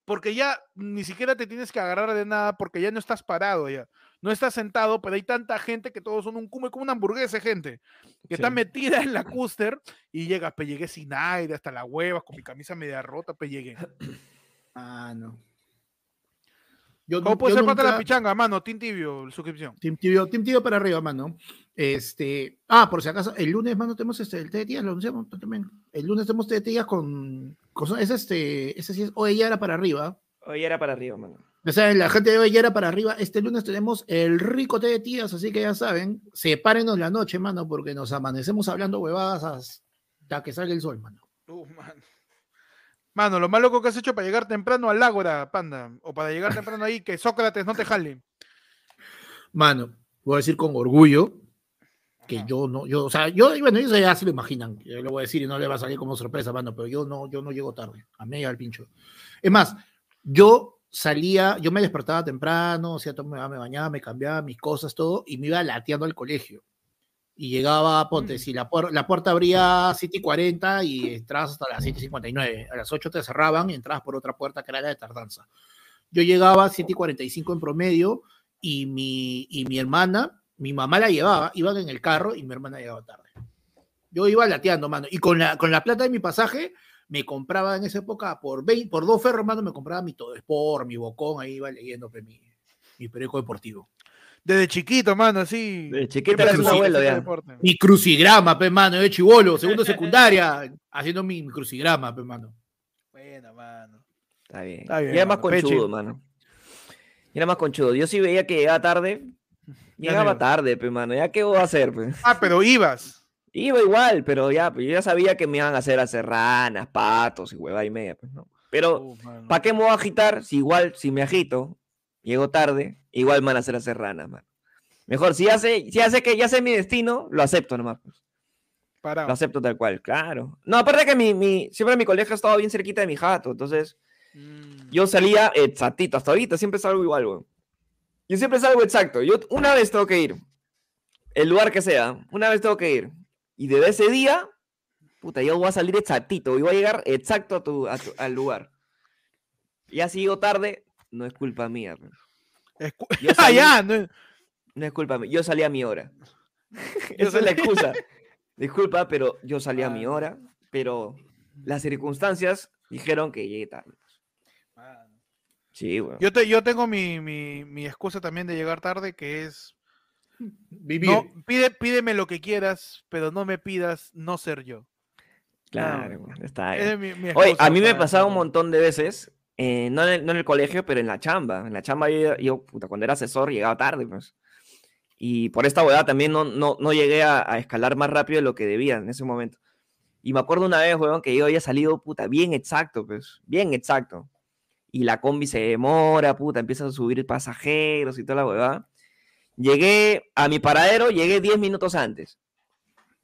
Porque ya ni siquiera te tienes que agarrar de nada porque ya no estás parado ya. No estás sentado, pero hay tanta gente que todos son un cume como una hamburguesa, gente. Que está Sí. metida en la cúster y llega, pues llegué sin aire, hasta las huevas, con mi camisa media rota, pues llegué. Ah, no. Yo, ¿Cómo puede ser parte de la nunca- pichanga, mano? Team Tibio, suscripción. Team Tibio, Team Tibio para arriba, mano. Este, ah, por si acaso, el lunes, mano, tenemos este, el té de tías, lo anunciamos también. El lunes tenemos té de tías con, con- es este, ese sí es, o ella era para arriba. Hoy era para arriba, mano. Ya saben, la gente de Bellera para arriba. Este lunes tenemos el rico té de tías, así que ya saben, sepárenos la noche, mano, porque nos amanecemos hablando huevadas hasta que salga el sol, mano. Uh, mano. Mano, lo más loco que has hecho para llegar temprano al Ágora, panda, o para llegar temprano ahí, que Sócrates no te jale. Mano, voy a decir con orgullo que Ajá. yo no, yo, o sea, yo, bueno, ellos ya se lo imaginan, yo lo voy a decir y no le va a salir como sorpresa, mano, pero yo no, yo no llego tarde, a media al pincho. Es más, yo salía, yo me despertaba temprano, o sea, me bañaba, me cambiaba mis cosas, todo, y me iba lateando al colegio. Y llegaba, ponte, Mm. si la, puer- la puerta abría 7 y 40 y entrabas hasta las 7 y 59. A las 8 te cerraban y entrabas por otra puerta que era la de tardanza. Yo llegaba a 7 y 45 en promedio y mi, y mi hermana, mi mamá la llevaba, iban en el carro y mi hermana llegaba tarde. Yo iba lateando, mano. Y con la, con la plata de mi pasaje, me compraba en esa época por, 20, por dos ferros, mano, me compraba mi todo Sport, mi bocón, ahí iba leyendo pues, mi, mi periódico deportivo. Desde chiquito, mano, así. De chiquito un sucede abuelo ya. deporte. Mi crucigrama, pe, mano, de chivolo, segundo secundaria, haciendo mi, mi crucigrama, pe, mano. Buena, mano. Está bien. Está bien, y era más mano, conchudo, mano. Y era más conchudo. Yo sí veía que llegaba tarde. Ya Llegaba no. tarde, pe, mano. ¿Ya qué voy a hacer, pe? Ah, pero ibas. Iba igual, pero ya, pues, yo ya sabía que me iban a hacer a serranas, patos y hueva y media, pues, ¿no? Pero, Uh, mano. ¿para qué me voy a agitar si igual, si me agito, llego tarde, igual me van a hacer a serranas, mano? Mejor, si ya sé, si ya sé que ya sé mi destino, lo acepto nomás. pues. Parado. Lo acepto tal cual, claro. No, aparte que mi, mi, siempre mi colegio ha estado bien cerquita de mi jato, entonces Mm. yo salía exactito, hasta ahorita siempre salgo igual, weón. Yo siempre salgo exacto. Yo una vez tengo que ir, el lugar que sea, una vez tengo que ir. Y desde ese día, puta, yo voy a salir exactito, y voy a llegar exacto a tu, a tu- al lugar. Y así llego tarde, no es culpa mía, Yo Ah, salí- ya, no- no es culpa mía, yo salí a mi hora. Esa es la excusa. Disculpa, pero yo salí a mi Ah. hora, pero las circunstancias dijeron que llegué tarde. Sí, weón. Yo, te, yo tengo mi, mi, mi excusa también de llegar tarde, que es, Vivir. no, pide, pídeme lo que quieras, pero no me pidas no ser yo. Claro, weón, está Esa bien. es mi- mi Oye, excusa a mí me para- pasaba un montón de veces, eh, no, en el, no en el colegio, pero en la chamba. En la chamba yo, puta, cuando era asesor llegaba tarde, pues. Y por esta hueá también no, no, no llegué a, a escalar más rápido de lo que debía en ese momento. Y me acuerdo una vez, weón, que yo había salido, puta, bien exacto, pues, bien exacto. Y la combi se demora, puta, empiezan a subir pasajeros y toda la huevada. Llegué a mi paradero, llegué 10 minutos antes.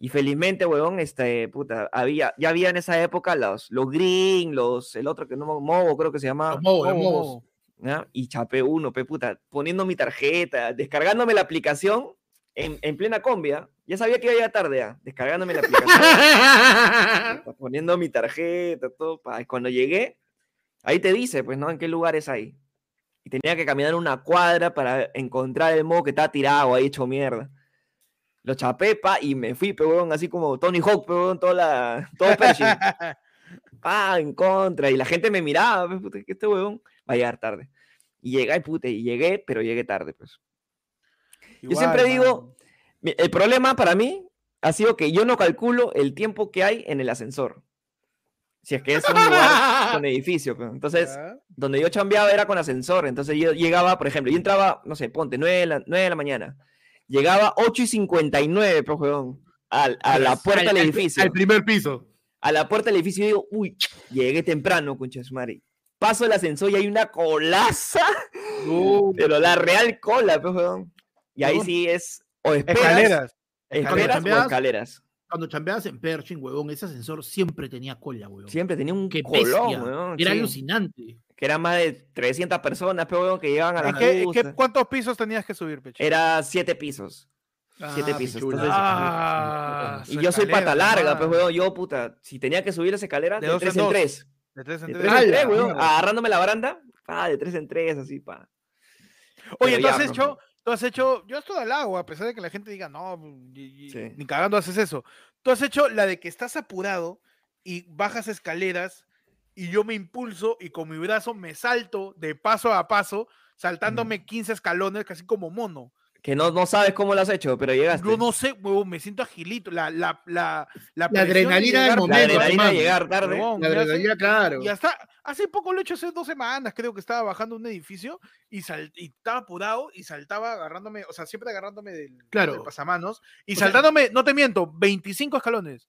Y felizmente, huevón, este, puta, había, ya había en esa época los, los Green, los, el otro que no, Movo creo que se llamaba. Los Movo, mobos. movo. ¿ya? Y chapé uno, pe puta, poniendo mi tarjeta, descargándome la aplicación en, en plena combi, ¿ah? Ya sabía que iba a llegar tarde, ¿ah? Descargándome la aplicación, poniendo mi tarjeta, todo. pa, y cuando llegué, ahí te dice, pues, ¿no? ¿En qué lugares hay? Y tenía que caminar una cuadra para encontrar el modo que estaba tirado ahí hecho mierda. Lo chapé, pa, y me fui, pe, huevón, así como Tony Hawk, pe, huevón, toda la, todo Pershing. pa, en contra, y la gente me miraba, puta, que este huevón va a llegar tarde. Y llegué, puta, y llegué, pero llegué tarde, pues. Yo siempre digo, El problema para mí ha sido que yo no calculo el tiempo que hay en el ascensor. Si es que es un lugar con edificio. pues. Entonces, donde yo chambeaba era con ascensor. Entonces yo llegaba, por ejemplo, yo entraba, no sé, ponte, 9 de la, 9 de la mañana. Llegaba 8 y 59, pues, huevón, al- a la puerta Al- del edificio. Al primer piso. A la puerta del edificio y digo, uy, llegué temprano, concha de su madre. Paso el ascensor y hay una colaza, pero la real cola, pues. Y ahí No. sí es, o esperas, Escaleras. escaleras o escaleras. Cuando chambeabas en Pershing, huevón, ese ascensor siempre tenía cola, huevón. Siempre tenía un Qué colón, bestia. weón, Era sí. alucinante. Que eran más de 300 personas, pero weón, que llegaban a ¿En las qué- qué- justas. ¿Cuántos pisos tenías que subir, Pecho? Era siete pisos. Siete Ah, pisos, entonces- Ah, y yo soy pata larga, pues, mano. weón. Yo, puta, si tenía que subir esa escalera, De tres en tres. De tres en De tres. Agarrándome la baranda, pa, de tres en tres, así, pa. Oye, Pero tú ya, has pues, hecho, tú has hecho, yo estoy al agua, a pesar de que la gente diga, no, y- y- Sí. ni cagando haces eso. Tú has hecho la de que estás apurado y bajas escaleras y yo me impulso y con mi brazo me salto de paso a paso, saltándome 15 escalones, casi como mono. Que no, no sabes cómo lo has hecho, pero llegaste. Yo no sé, huevón, me siento agilito. La, la, la, la, La presión de adrenalina del La momento, tarde, adrenalina de llegar tarde. huevón, La hace- adrenalina, claro. Y hasta hace poco lo he hecho hace dos semanas, creo que estaba bajando un edificio y, sal- y estaba apurado y saltaba agarrándome, o sea, siempre agarrándome del, Claro. del pasamanos y O sea- saltándome, no te miento, 25 escalones,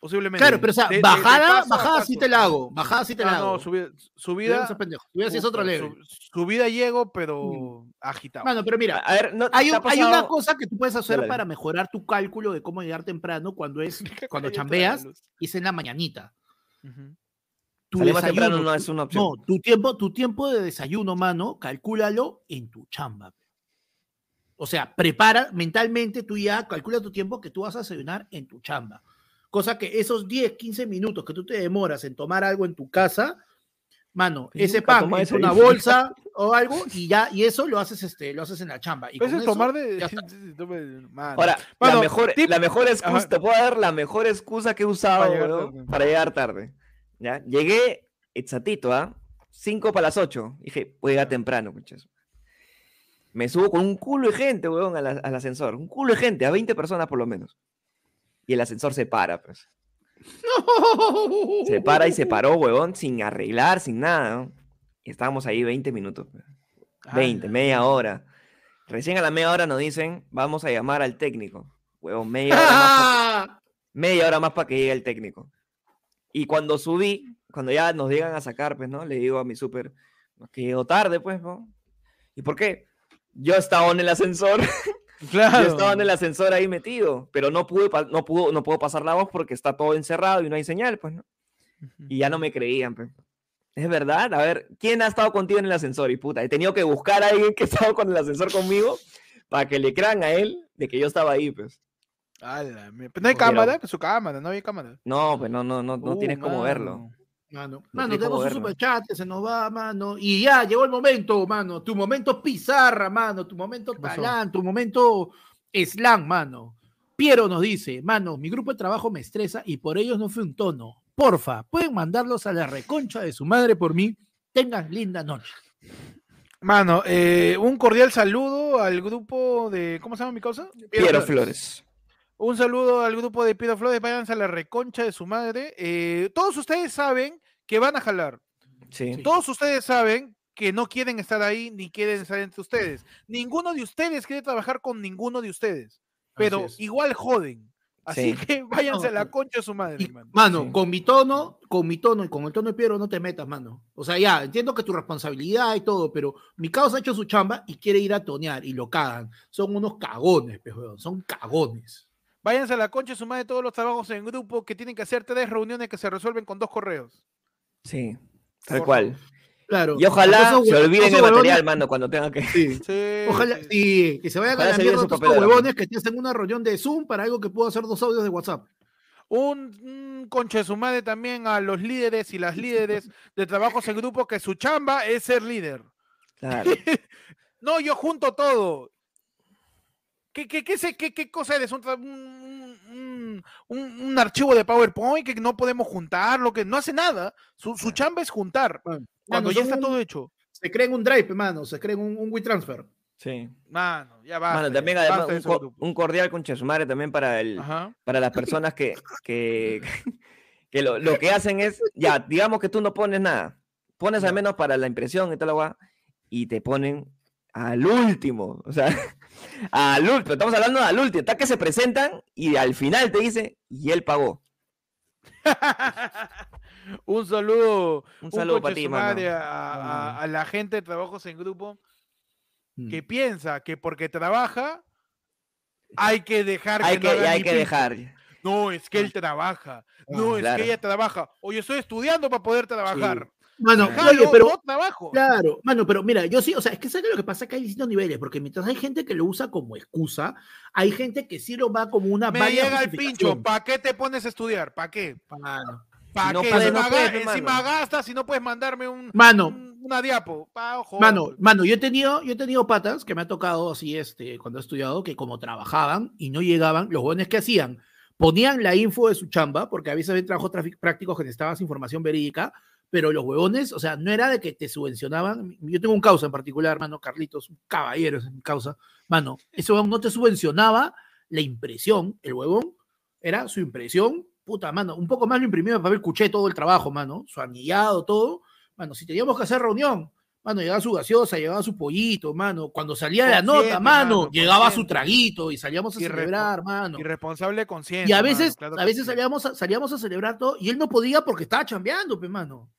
posiblemente. Claro, pero o sea, De- de- de bajada, paso bajada sí te la hago. Bajada sí te Ah, la hago. no, subida, Subida, subida, no seas pendejo. Subida sí es otro su- subida llego, pero agitado. Mano, pero mira, A ver, no, hay, ¿te ha un- hay una cosa que tú puedes hacer Dale. para mejorar tu cálculo de cómo llegar temprano cuando es cuando chambeas y es en la mañanita. Tu Salir más temprano desayuno, no tu- es una opción. No, tu tiempo, tu tiempo de desayuno, mano, calcúlalo en tu chamba. O sea, prepara mentalmente, tú ya calcula tu tiempo que tú vas a desayunar en tu chamba. Cosa que esos 10, 15 minutos que tú te demoras en tomar algo en tu casa, mano, ese pan desayuno. una bolsa o algo y ya, y eso lo haces, este, lo haces en la chamba. Y con es eso tomar de. Mano. Ahora, Mano, la, mejor, tip- la mejor excusa, Ajá. te puedo dar la mejor excusa que he usado Para llegar weón, tarde. para llegar tarde. ¿ya? Llegué exactito, ¿ah? 5 para las 8. Dije, voy a llegar temprano, muchachos. Me subo con un culo de gente, weón, al, al ascensor. Un culo de gente, a 20 personas por lo menos. Y el ascensor se para, pues. Se para y se paró, weón, sin arreglar, sin nada. ¿no? Y estábamos ahí 20 minutos. pues. 20, Ala. media hora. Recién a la media hora nos dicen, vamos a llamar al técnico. Huevón, media hora más pa- media hora más para que llegue el técnico. Y cuando subí, cuando ya nos llegan a sacar, pues, ¿no? Le digo a mi súper, "No, que llegó tarde, pues, ¿no? ¿Y por qué? Yo estaba en el ascensor, Claro. yo estaba en el ascensor ahí metido, pero no pude, no pudo, no puedo pasar la voz porque está todo encerrado y no hay señal, pues, ¿no? Y ya no me creían, pues. Es verdad, a ver, ¿quién ha estado contigo en el ascensor? Y puta, he tenido que buscar a alguien que ha estado con el ascensor conmigo para que le crean a él de que yo estaba ahí, pues. Ala, pero no hay Pero- cámara, pues su cámara, no había cámara. No, pues no, no, no, no Uh, tienes cómo verlo. Mano. Mano, tenemos un superchat que se nos va, mano. Y ya llegó el momento, mano. Tu momento pizarra, mano. Tu momento talán, tu momento slang, mano. Piero nos dice, mano, mi grupo de trabajo me estresa y por ellos no fue un tono. Porfa, pueden mandarlos a la reconcha de su madre por mí. Tengan linda noche. Mano, eh, un cordial saludo al grupo de. ¿Cómo se llama mi cosa? Piero Flores. Un saludo al grupo de Piero Flores. Váyanse a la reconcha de su madre. Eh, todos ustedes saben que van a jalar. Sí. Todos ustedes saben que no quieren estar ahí ni quieren estar entre ustedes. Ninguno de ustedes quiere trabajar con ninguno de ustedes. Pero igual joden. Así Sí. que váyanse a la concha de su madre, Y, mano. mano, Sí. con mi tono, con mi tono y con el tono de Piero no te metas, mano. O sea, ya, entiendo que tu responsabilidad y todo, pero mi causa ha hecho su chamba y quiere ir a tonear y lo cagan. Son unos cagones, weón, son cagones. Váyanse a la concha de su madre todos los trabajos en grupo que tienen que hacer tres reuniones que se resuelven con dos correos. Sí. Tal Por cual. Claro. Y ojalá Esos se olviden el huevones- material, mano, cuando tengan que. Sí. Sí, Ojalá, sí, que se vayan Ojalá a la mierda de huevones que te hacen una reunión de Zoom para algo que puedo hacer dos audios de WhatsApp. Un, un concha de su madre también a los líderes y las líderes de trabajos en grupo que su chamba es ser líder. Claro. No, yo junto todo. ¿Qué, qué, qué, sé- qué, qué cosa eres? ¿Un, un, un- un- archivo de PowerPoint que no podemos juntar, lo que no hace nada. Su, su chamba es juntar. Cuando mano, ya está un- todo hecho. Se creen un drive, mano, se creen un, un WeTransfer. Sí. Mano, ya va. Mano, también además un, co- un cordial con Chesumare también para el, Ajá. para las personas que, que, que lo, lo que hacen es, ya, digamos que tú no pones nada, pones al menos para la impresión y tal, y te ponen al último, o sea, al último, estamos hablando al último, está que se presentan y al final te dice, y él pagó. un saludo. Un saludo para ti, mano. a, a- Ah. a la gente de trabajos en grupo Mm. que piensa que porque trabaja hay que dejar Hay no que, haga hay que dejar. No, es que él trabaja. No, es claro. que ella trabaja. Oye, estoy estudiando para poder trabajar. Mano, Jalo, oye, pero trabajo. Claro, mano, pero mira, yo sí, o sea, es que sabes lo que pasa que hay distintos niveles, porque mientras hay gente que lo usa como excusa, hay gente que sí lo va como una Me llega el pincho. ¿Para qué te pones a estudiar? ¿Para qué? Mano, ¿Para no qué? encima, no puedes, encima gastas y no puedes mandarme un, Mano. un- una diapo. Pa, ojo. mano, mano, yo he tenido, yo he tenido patas que me ha tocado así, este, cuando he estudiado, que como trabajaban y no llegaban, los jóvenes que hacían, ponían la info de su chamba, porque a veces había trabajos prácticos que necesitabas información verídica, pero los huevones, o sea, no era de que te subvencionaban. Yo tengo un causa en particular, mano, Carlitos, un caballero es mi causa. Mano, ese huevón no te subvencionaba la impresión, el huevón era su impresión, puta, mano, un poco más lo imprimía de papel cuché todo el trabajo, mano, su anillado, todo. Mano, si teníamos que hacer reunión, mano, llegaba su gaseosa, llegaba su pollito, mano. Cuando salía la nota, mano, mano, llegaba su traguito y salíamos a celebrar, mano. Irresponsable consciente. Y a mano, veces, claro a veces sí. salíamos a, salíamos a celebrar todo y él no podía porque estaba chambeando, pe, mano.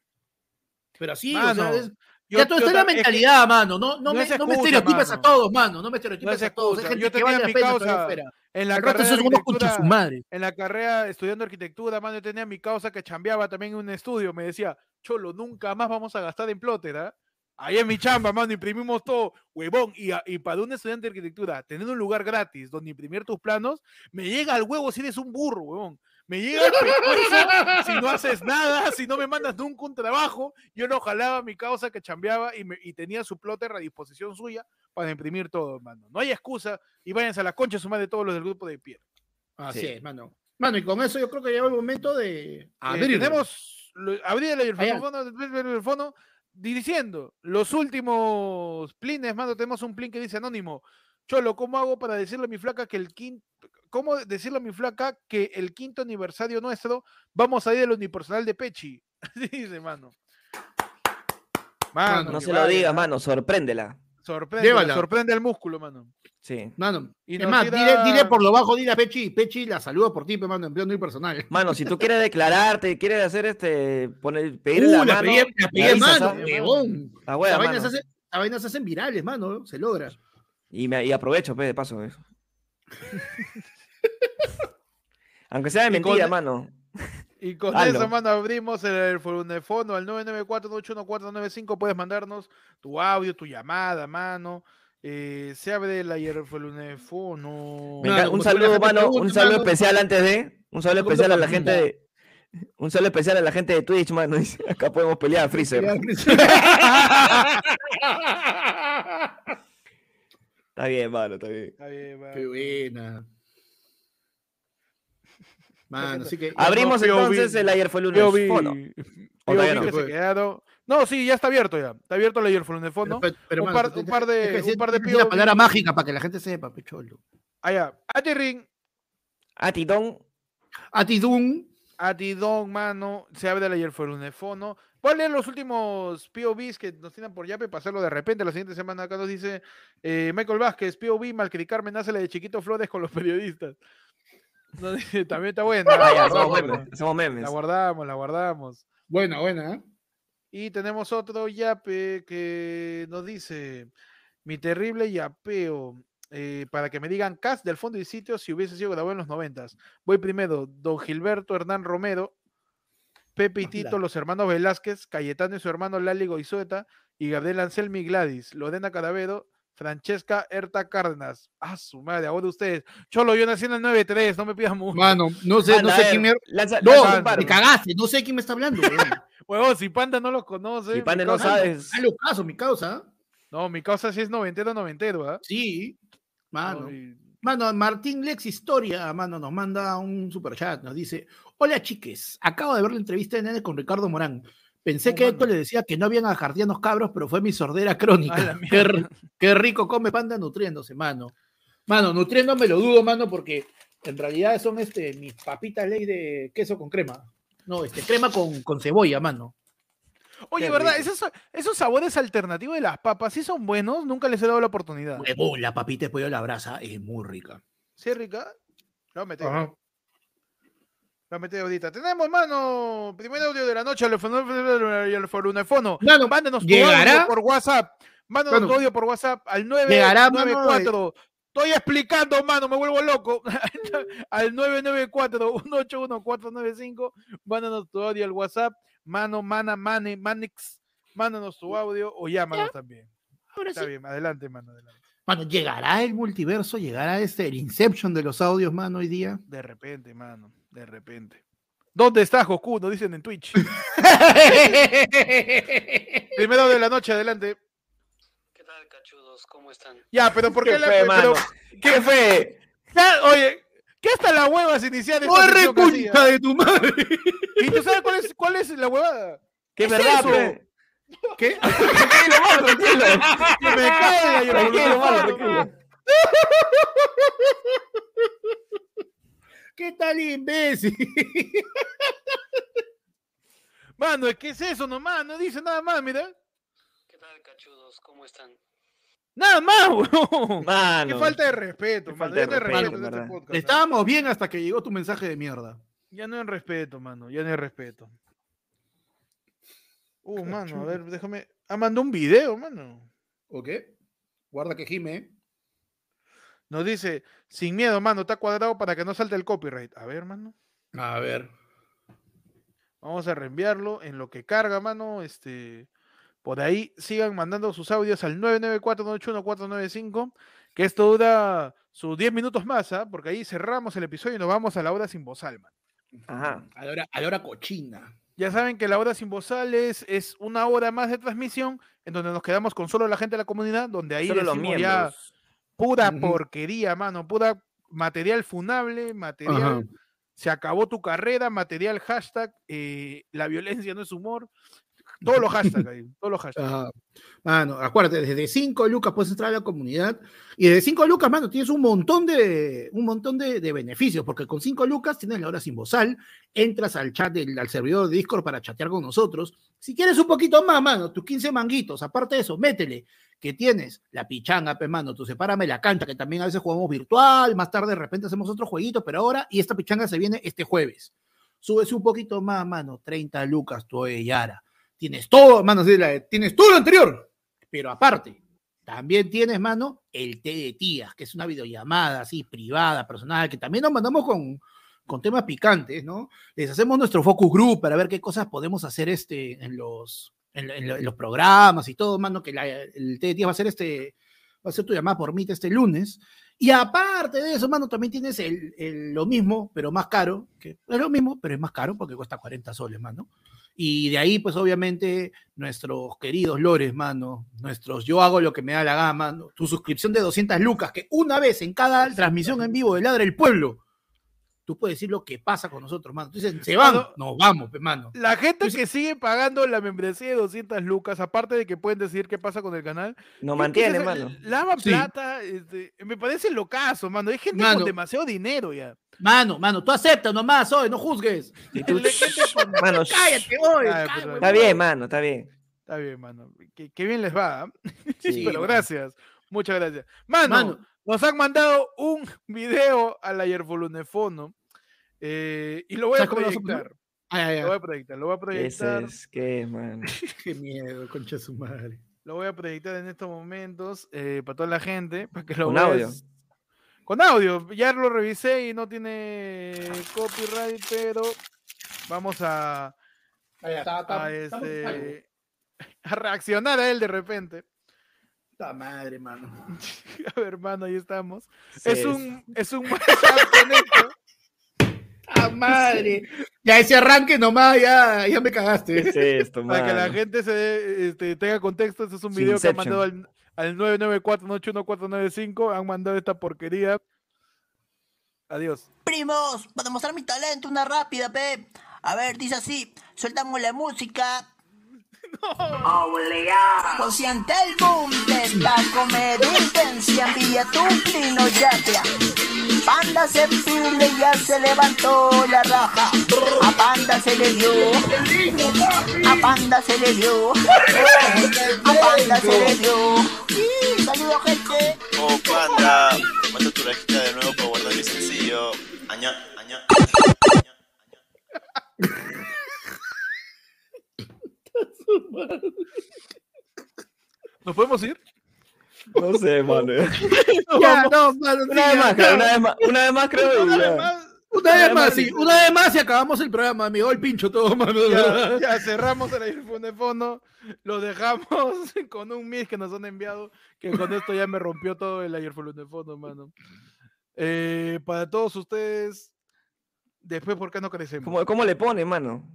Pero así, o sea, Mano, es- yo- ya todo está en la ta- es que- mentalidad, mano. No, no, no me, no me excusa, estereotipes a todos, mano. No me estereotipes es a todos. Hay excusa. gente Yo que la mi pena causa. En la Al carrera esos de son unos conchas su arquitectura, madre. en la carrera estudiando arquitectura, mano, yo tenía mi causa que chambeaba también en un estudio. Me decía, Cholo, nunca más vamos a gastar en plotter, ¿ah? Ahí en mi chamba, mano, imprimimos todo, huevón. Y, y para un estudiante de arquitectura, tener un lugar gratis donde imprimir tus planos, me llega al huevo si eres un burro, huevón. Me llega el pescuezo si no haces nada, si no me mandas nunca un trabajo. Yo lo jalaba a mi causa que chambeaba y, me- y tenía su plotter a disposición suya para imprimir todo, mano. No hay excusa y váyanse a la concha suma de todos los del grupo de Pierre. Así Sí. es, mano. Mano, y con eso yo creo que llegó el momento de Eh, tenemos abrir el el micrófono, diciendo los últimos plines, mano, tenemos un plin que dice anónimo. Cholo, ¿cómo hago para decirle a mi flaca que el quinto, cómo decirle a mi flaca que el quinto aniversario nuestro vamos a ir al unipersonal de Pechi? Así dice, mano. Mano, No se lo digas, ¿ah? mano, sorpréndela. Sorprende, Llévala. sorprende el músculo, mano. Sí. Mano, Y es más, tira- dile, dile por lo bajo, dile a Pechi, Pechi la saluda por ti, pe, mano, en y personal. Mano, si tú quieres declararte, quieres hacer este, poner, pedir Uh, la la mano, pegué, la me pegué, avisas, mano, huevón. La vainas, mano. se hacen, las vainas se hacen virales, mano, se logra. Y, me, y aprovecho, pues, de paso. eso. Aunque sea de mentira, con- mano. Y con eso, mano, abrimos el, el fono al 994-81495. Puedes mandarnos tu audio, tu llamada, mano. Eh, se abre el enca- como un saludo, mano, un saludo mano. especial antes de. Un saludo especial a la gente de. Un saludo especial a la gente de Twitch, mano. dice, Acá podemos pelear a Freezer. Está bien, mano, está bien. Está bien, mano. Qué buena. Mano, así que. Abrimos entonces el ayer fue lunes. POV, que no? se quedaron- No, sí, ya está abierto ya. Está abierto el ayerofono de fondo. Pero, pero, un par- tú un par de- que un par de la POV. palabra mágica para que la gente sepa, pecholo. Allá. Atiring, A Titón. Atidun. Atidón, mano. Se abre el ayerofono de fono. Voy a leer los últimos POVs que nos tienen por Yape para hacerlo de repente. La siguiente semana acá nos dice eh, Michael Vázquez, POV, Malcricar Carmen, de Chiquito Flores con los periodistas. También está buena. Ah, ya, somos memes. Somos memes. La guardamos, la guardamos. Buena, buena. ¿eh? Y tenemos otro yape que nos dice, mi terrible yapeo, eh, para que me digan cast del fondo y sitio si hubiese sido grabado en los noventas. Voy primero, don Gilberto Hernán Romero, Pepe y Tito, Hola. los hermanos Velázquez, Cayetano y su hermano Lali Goizueta, y Gabriel Anselmi Gladys, Lorena Caravedo, Francesca Erta Cárdenas. Ah, su madre, ahora ustedes. Cholo, yo nací en el 93, no me pidas mucho. Mano, no sé, Mano, no sé ver, quién me. lanza- No, lanza me cagaste, no sé quién me está hablando. Huevón, si Panda no los conoce. Si mi Pande no causa- sabes. Hazle caso, mi causa. No, mi causa sí es noventero, noventero, ¿ah? Sí. Mano. No, y- Mano, Martín Lex Historia, mano, nos manda un super chat, nos dice, hola chiques, acabo de ver la entrevista de Nene con Ricardo Morán. Pensé que. Héctor le decía que no habían ajardianos cabros, pero fue mi sordera crónica. Qué, qué rico come panda nutriéndose, mano. Mano, nutriéndome lo dudo, mano, porque en realidad son este, mis papitas ley de queso con crema. No, este, crema con, con cebolla, mano. Oye, Qué ¿verdad? Esos, esos sabores alternativos de las papas, ¿sí son buenos? Nunca les he dado la oportunidad. La papita de pollo a la brasa es muy rica. ¿Sí, rica? A meter. Lo ahorita. Tenemos, mano, primer audio de la noche, el forunefono. Mano, Mándenos tu ¿llegará? audio por WhatsApp. Mándanos Mano. tu audio por WhatsApp al ¿Llegará, mano, 994. Estoy explicando, mano, me vuelvo loco. al 994-181-495. Mándanos tu audio al WhatsApp. Mano, mana, mane, manix. Mándanos tu audio o llámanos también. ahora Está sí. bien, adelante, mano, adelante. Mano, ¿llegará el multiverso? ¿Llegará este, el Inception de los audios, mano, hoy día? De repente, mano, de repente. ¿Dónde está Goku? Nos dicen en Twitch. Primero de la noche, adelante. ¿Qué tal, cachudos? ¿Cómo están? Ya, pero ¿por qué, ¿Qué la fue, pero- mano? ¿Qué fue? oye, ¿qué hasta la hueva se iniciar esta ¡Corre, sección que hacía? concha de tu madre! ¿Y tú sabes cuál es, cuál es la huevada? ¿Qué ¿Qué es es verdad, eso? pe? ¿Qué? Tranquilo, mano, tranquilo. Que me cae la Tranquilo, mano, tranquilo. ¿Qué tal, imbécil? Mano, ¿qué es eso nomás? No dice nada más, mira. ¿Qué tal, cachudos? ¿Cómo están? Nada más, weón. Mano. Qué falta de respeto, Qué mano. falta Ya de respeto, respeto este podcast. Estábamos bien hasta que llegó tu mensaje de mierda. Ya no hay respeto, mano. Ya no hay respeto. Uh, mano, a ver, déjame. Ah, mandó un video, mano. ¿Ok? Guarda que gime. Nos dice, sin miedo, mano, está cuadrado para que no salte el copyright. A ver, mano. A ver. Vamos a reenviarlo en lo que carga, mano. Este, por ahí sigan mandando sus audios al 994-981-495, que esto dura sus 10 minutos más, ¿ah? porque ahí cerramos el episodio y nos vamos a la hora sin bozal, man. Ajá. A la hora, a la hora cochina. Ya saben que la hora sin bozal es, es una hora más de transmisión en donde nos quedamos con solo la gente de la comunidad, donde ahí Solo los decimos ya pura porquería, mano, pura material funable, material se acabó tu carrera, material hashtag, eh, la violencia no es humor, todos los hashtags ahí, todos los hashtags. Mano, acuérdate, desde 5 lucas puedes entrar a la comunidad y desde 5 lucas, mano, tienes un montón de un montón de, de beneficios, porque con 5 lucas tienes la hora sin bozal, entras al chat del al servidor de Discord para chatear con nosotros. Si quieres un poquito más, mano, tus 15 manguitos, aparte de eso, métele que tienes la pichanga, pe, mano, tú sepárame la cancha, que también a veces jugamos virtual, más tarde de repente hacemos otro jueguito, pero ahora, y esta pichanga se viene este jueves. Súbese un poquito más, mano, 30 lucas, tu Yara. Tienes todo, mano, tienes todo lo anterior, pero aparte, también tienes, mano, el té de tías, que es una videollamada así, privada, personal, que también nos mandamos con, con temas picantes, ¿no? Les hacemos nuestro focus group para ver qué cosas podemos hacer este, en, los, en, en en los programas y todo, mano, que la- el tías va a ser este, va a ser tu llamada por Meet este lunes. Y aparte de eso, mano, también tienes el, el- lo mismo, pero más caro, que es lo mismo, pero es más caro porque cuesta 40 soles, mano. Y de ahí, pues obviamente, nuestros queridos lores, mano, nuestros yo hago lo que me da la gana, mano, tu suscripción de 200 lucas, que una vez en cada transmisión en vivo de Ladra el Pueblo, tú puedes decir lo que pasa con nosotros, mano. Tú dices, se van, Mano, nos vamos, pe, mano. La gente que sigue pagando la membresía de 200 lucas, aparte de que pueden decidir qué pasa con el canal, Nos ¿qué mantiene, mano. Lavan Sí. plata, este, me parece locazo, mano. Hay gente Mano. con demasiado dinero ya. Mano, mano, tú aceptas nomás, hoy, no juzgues. Tú, mano, Cállate, hoy. Ay, cállate, pero- está bien, mano, está bien. Está bien, mano. Qué, qué bien les va. ¿ah? Sí, Pero mano. gracias. Muchas gracias. Mano, Mano. nos han mandado un video a la Yerfolunefono eh, y lo voy a proyectar. Ay, ay, ay. Lo voy a proyectar, lo voy a Ese proyectar. es que, mano. Qué miedo, concha su madre. Lo voy a proyectar en estos momentos eh, para toda la gente, para que lo Con audio. Con audio. Ya lo revisé y no tiene copyright, pero vamos a, a, este, a reaccionar a él de repente. Puta madre, mano. A ver, hermano, ahí estamos. Sí, Es un, es un mashup con esto. ¡Ah, madre! Ya ese arranque nomás, ya, ya me cagaste. ¿Qué es esto, Para que la gente se dé, este, tenga contexto, este es un video que han mandado al, al 994-981-495. Han mandado esta porquería. Adiós. Primos, para demostrar mi talento, una rápida, pe. A ver, dice así, sueltamos la música. Consciente el boom de esta comedia intensa, envía tu ya Panda se pile ya se levantó la raja. A Panda se le dio. A Panda se le dio. A Panda se le dio. Saludos gente. Oh panda, manda tu lajita de nuevo para guardar mi sencillo. Aña, aña. ¿Nos podemos ir? No sé, mano. Ya, no, mano, Una vez más, una vez más, una vez más, creo. Una vez más, Una vez más, sí, una vez más y acabamos el programa, llegó el pincho todo, mano. ya, ya cerramos el iPhone de fondo. Lo dejamos con un mix que nos han enviado. Que con esto ya me rompió todo el iPhone de fondo, mano. Eh, para todos ustedes, después, ¿por qué no crecemos? ¿Cómo, ¿Cómo le pone, mano?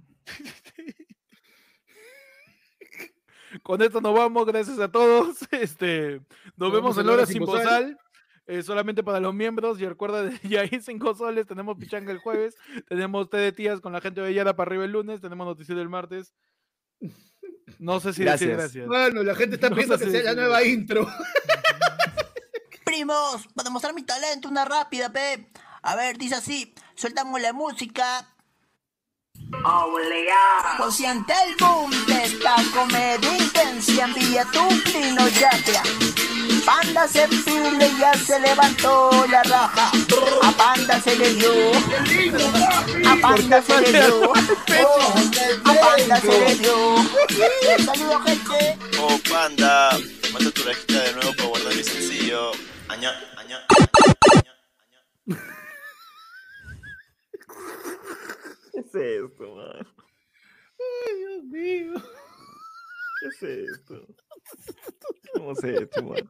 Con esto nos vamos, gracias a todos. Este, nos vemos en la hora sin bozal. eh, solamente para los miembros. Y recuerda, ya hay cinco soles. Tenemos pichanga el jueves. tenemos té de tías con la gente de Yara para arriba el lunes. Tenemos noticiero el martes. No sé si Gracias. decir gracias. Bueno, la gente está No pidiendo sé que si sea la nueva intro. Primos, para mostrar mi talento, una rápida, pe. A ver, dice así, sueltamos la música. Consciente el boom de esta comedia intensa, envía tu plino ya Panda se pile y ya se levantó la raja. A Panda se le dio. A Panda se le dio. A Panda se le dio. Saludos, gente. Oh, panda, mata tu rajita de nuevo para guardar mi sencillo. Aña, aña, aña, aña. ¿Qué es esto, man? Ay, Dios mío. ¿Qué es esto? ¿Qué hemos hecho, man?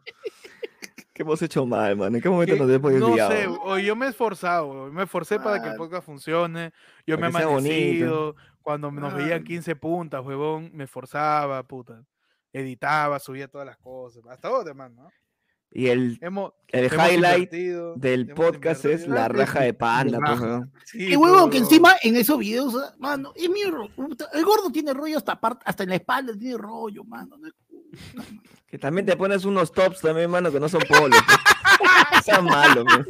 ¿Qué hemos hecho mal, man? ¿En qué momento ¿Qué? nos hemos No desviado? sé, hoy yo me he esforzado, me esforcé para que el Ah. podcast funcione. Yo me he amanecido, cuando nos Ah. veían 15 puntas, huevón, me esforzaba, puta. Editaba, subía todas las cosas. Hasta ahora, man, ¿no? Y el, Hemos, el hemos highlight del podcast es la raja de panda, pues. Sí, Y huevón, que encima en esos videos, ah, mano, es mi el gordo tiene rollo hasta hasta en la espalda tiene rollo, mano. Que también te pones unos tops también, mano, que no son polos. pues. Sean malos, pues.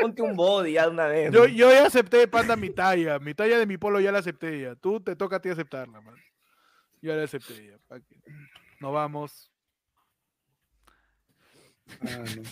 Ponte un body ya de una vez. Yo, man. yo ya acepté, panda, mi talla. Mi talla de mi polo ya la acepté ya. Tú te toca a ti aceptarla, man. Yo la acepté ya. Nos vamos. Ah, no.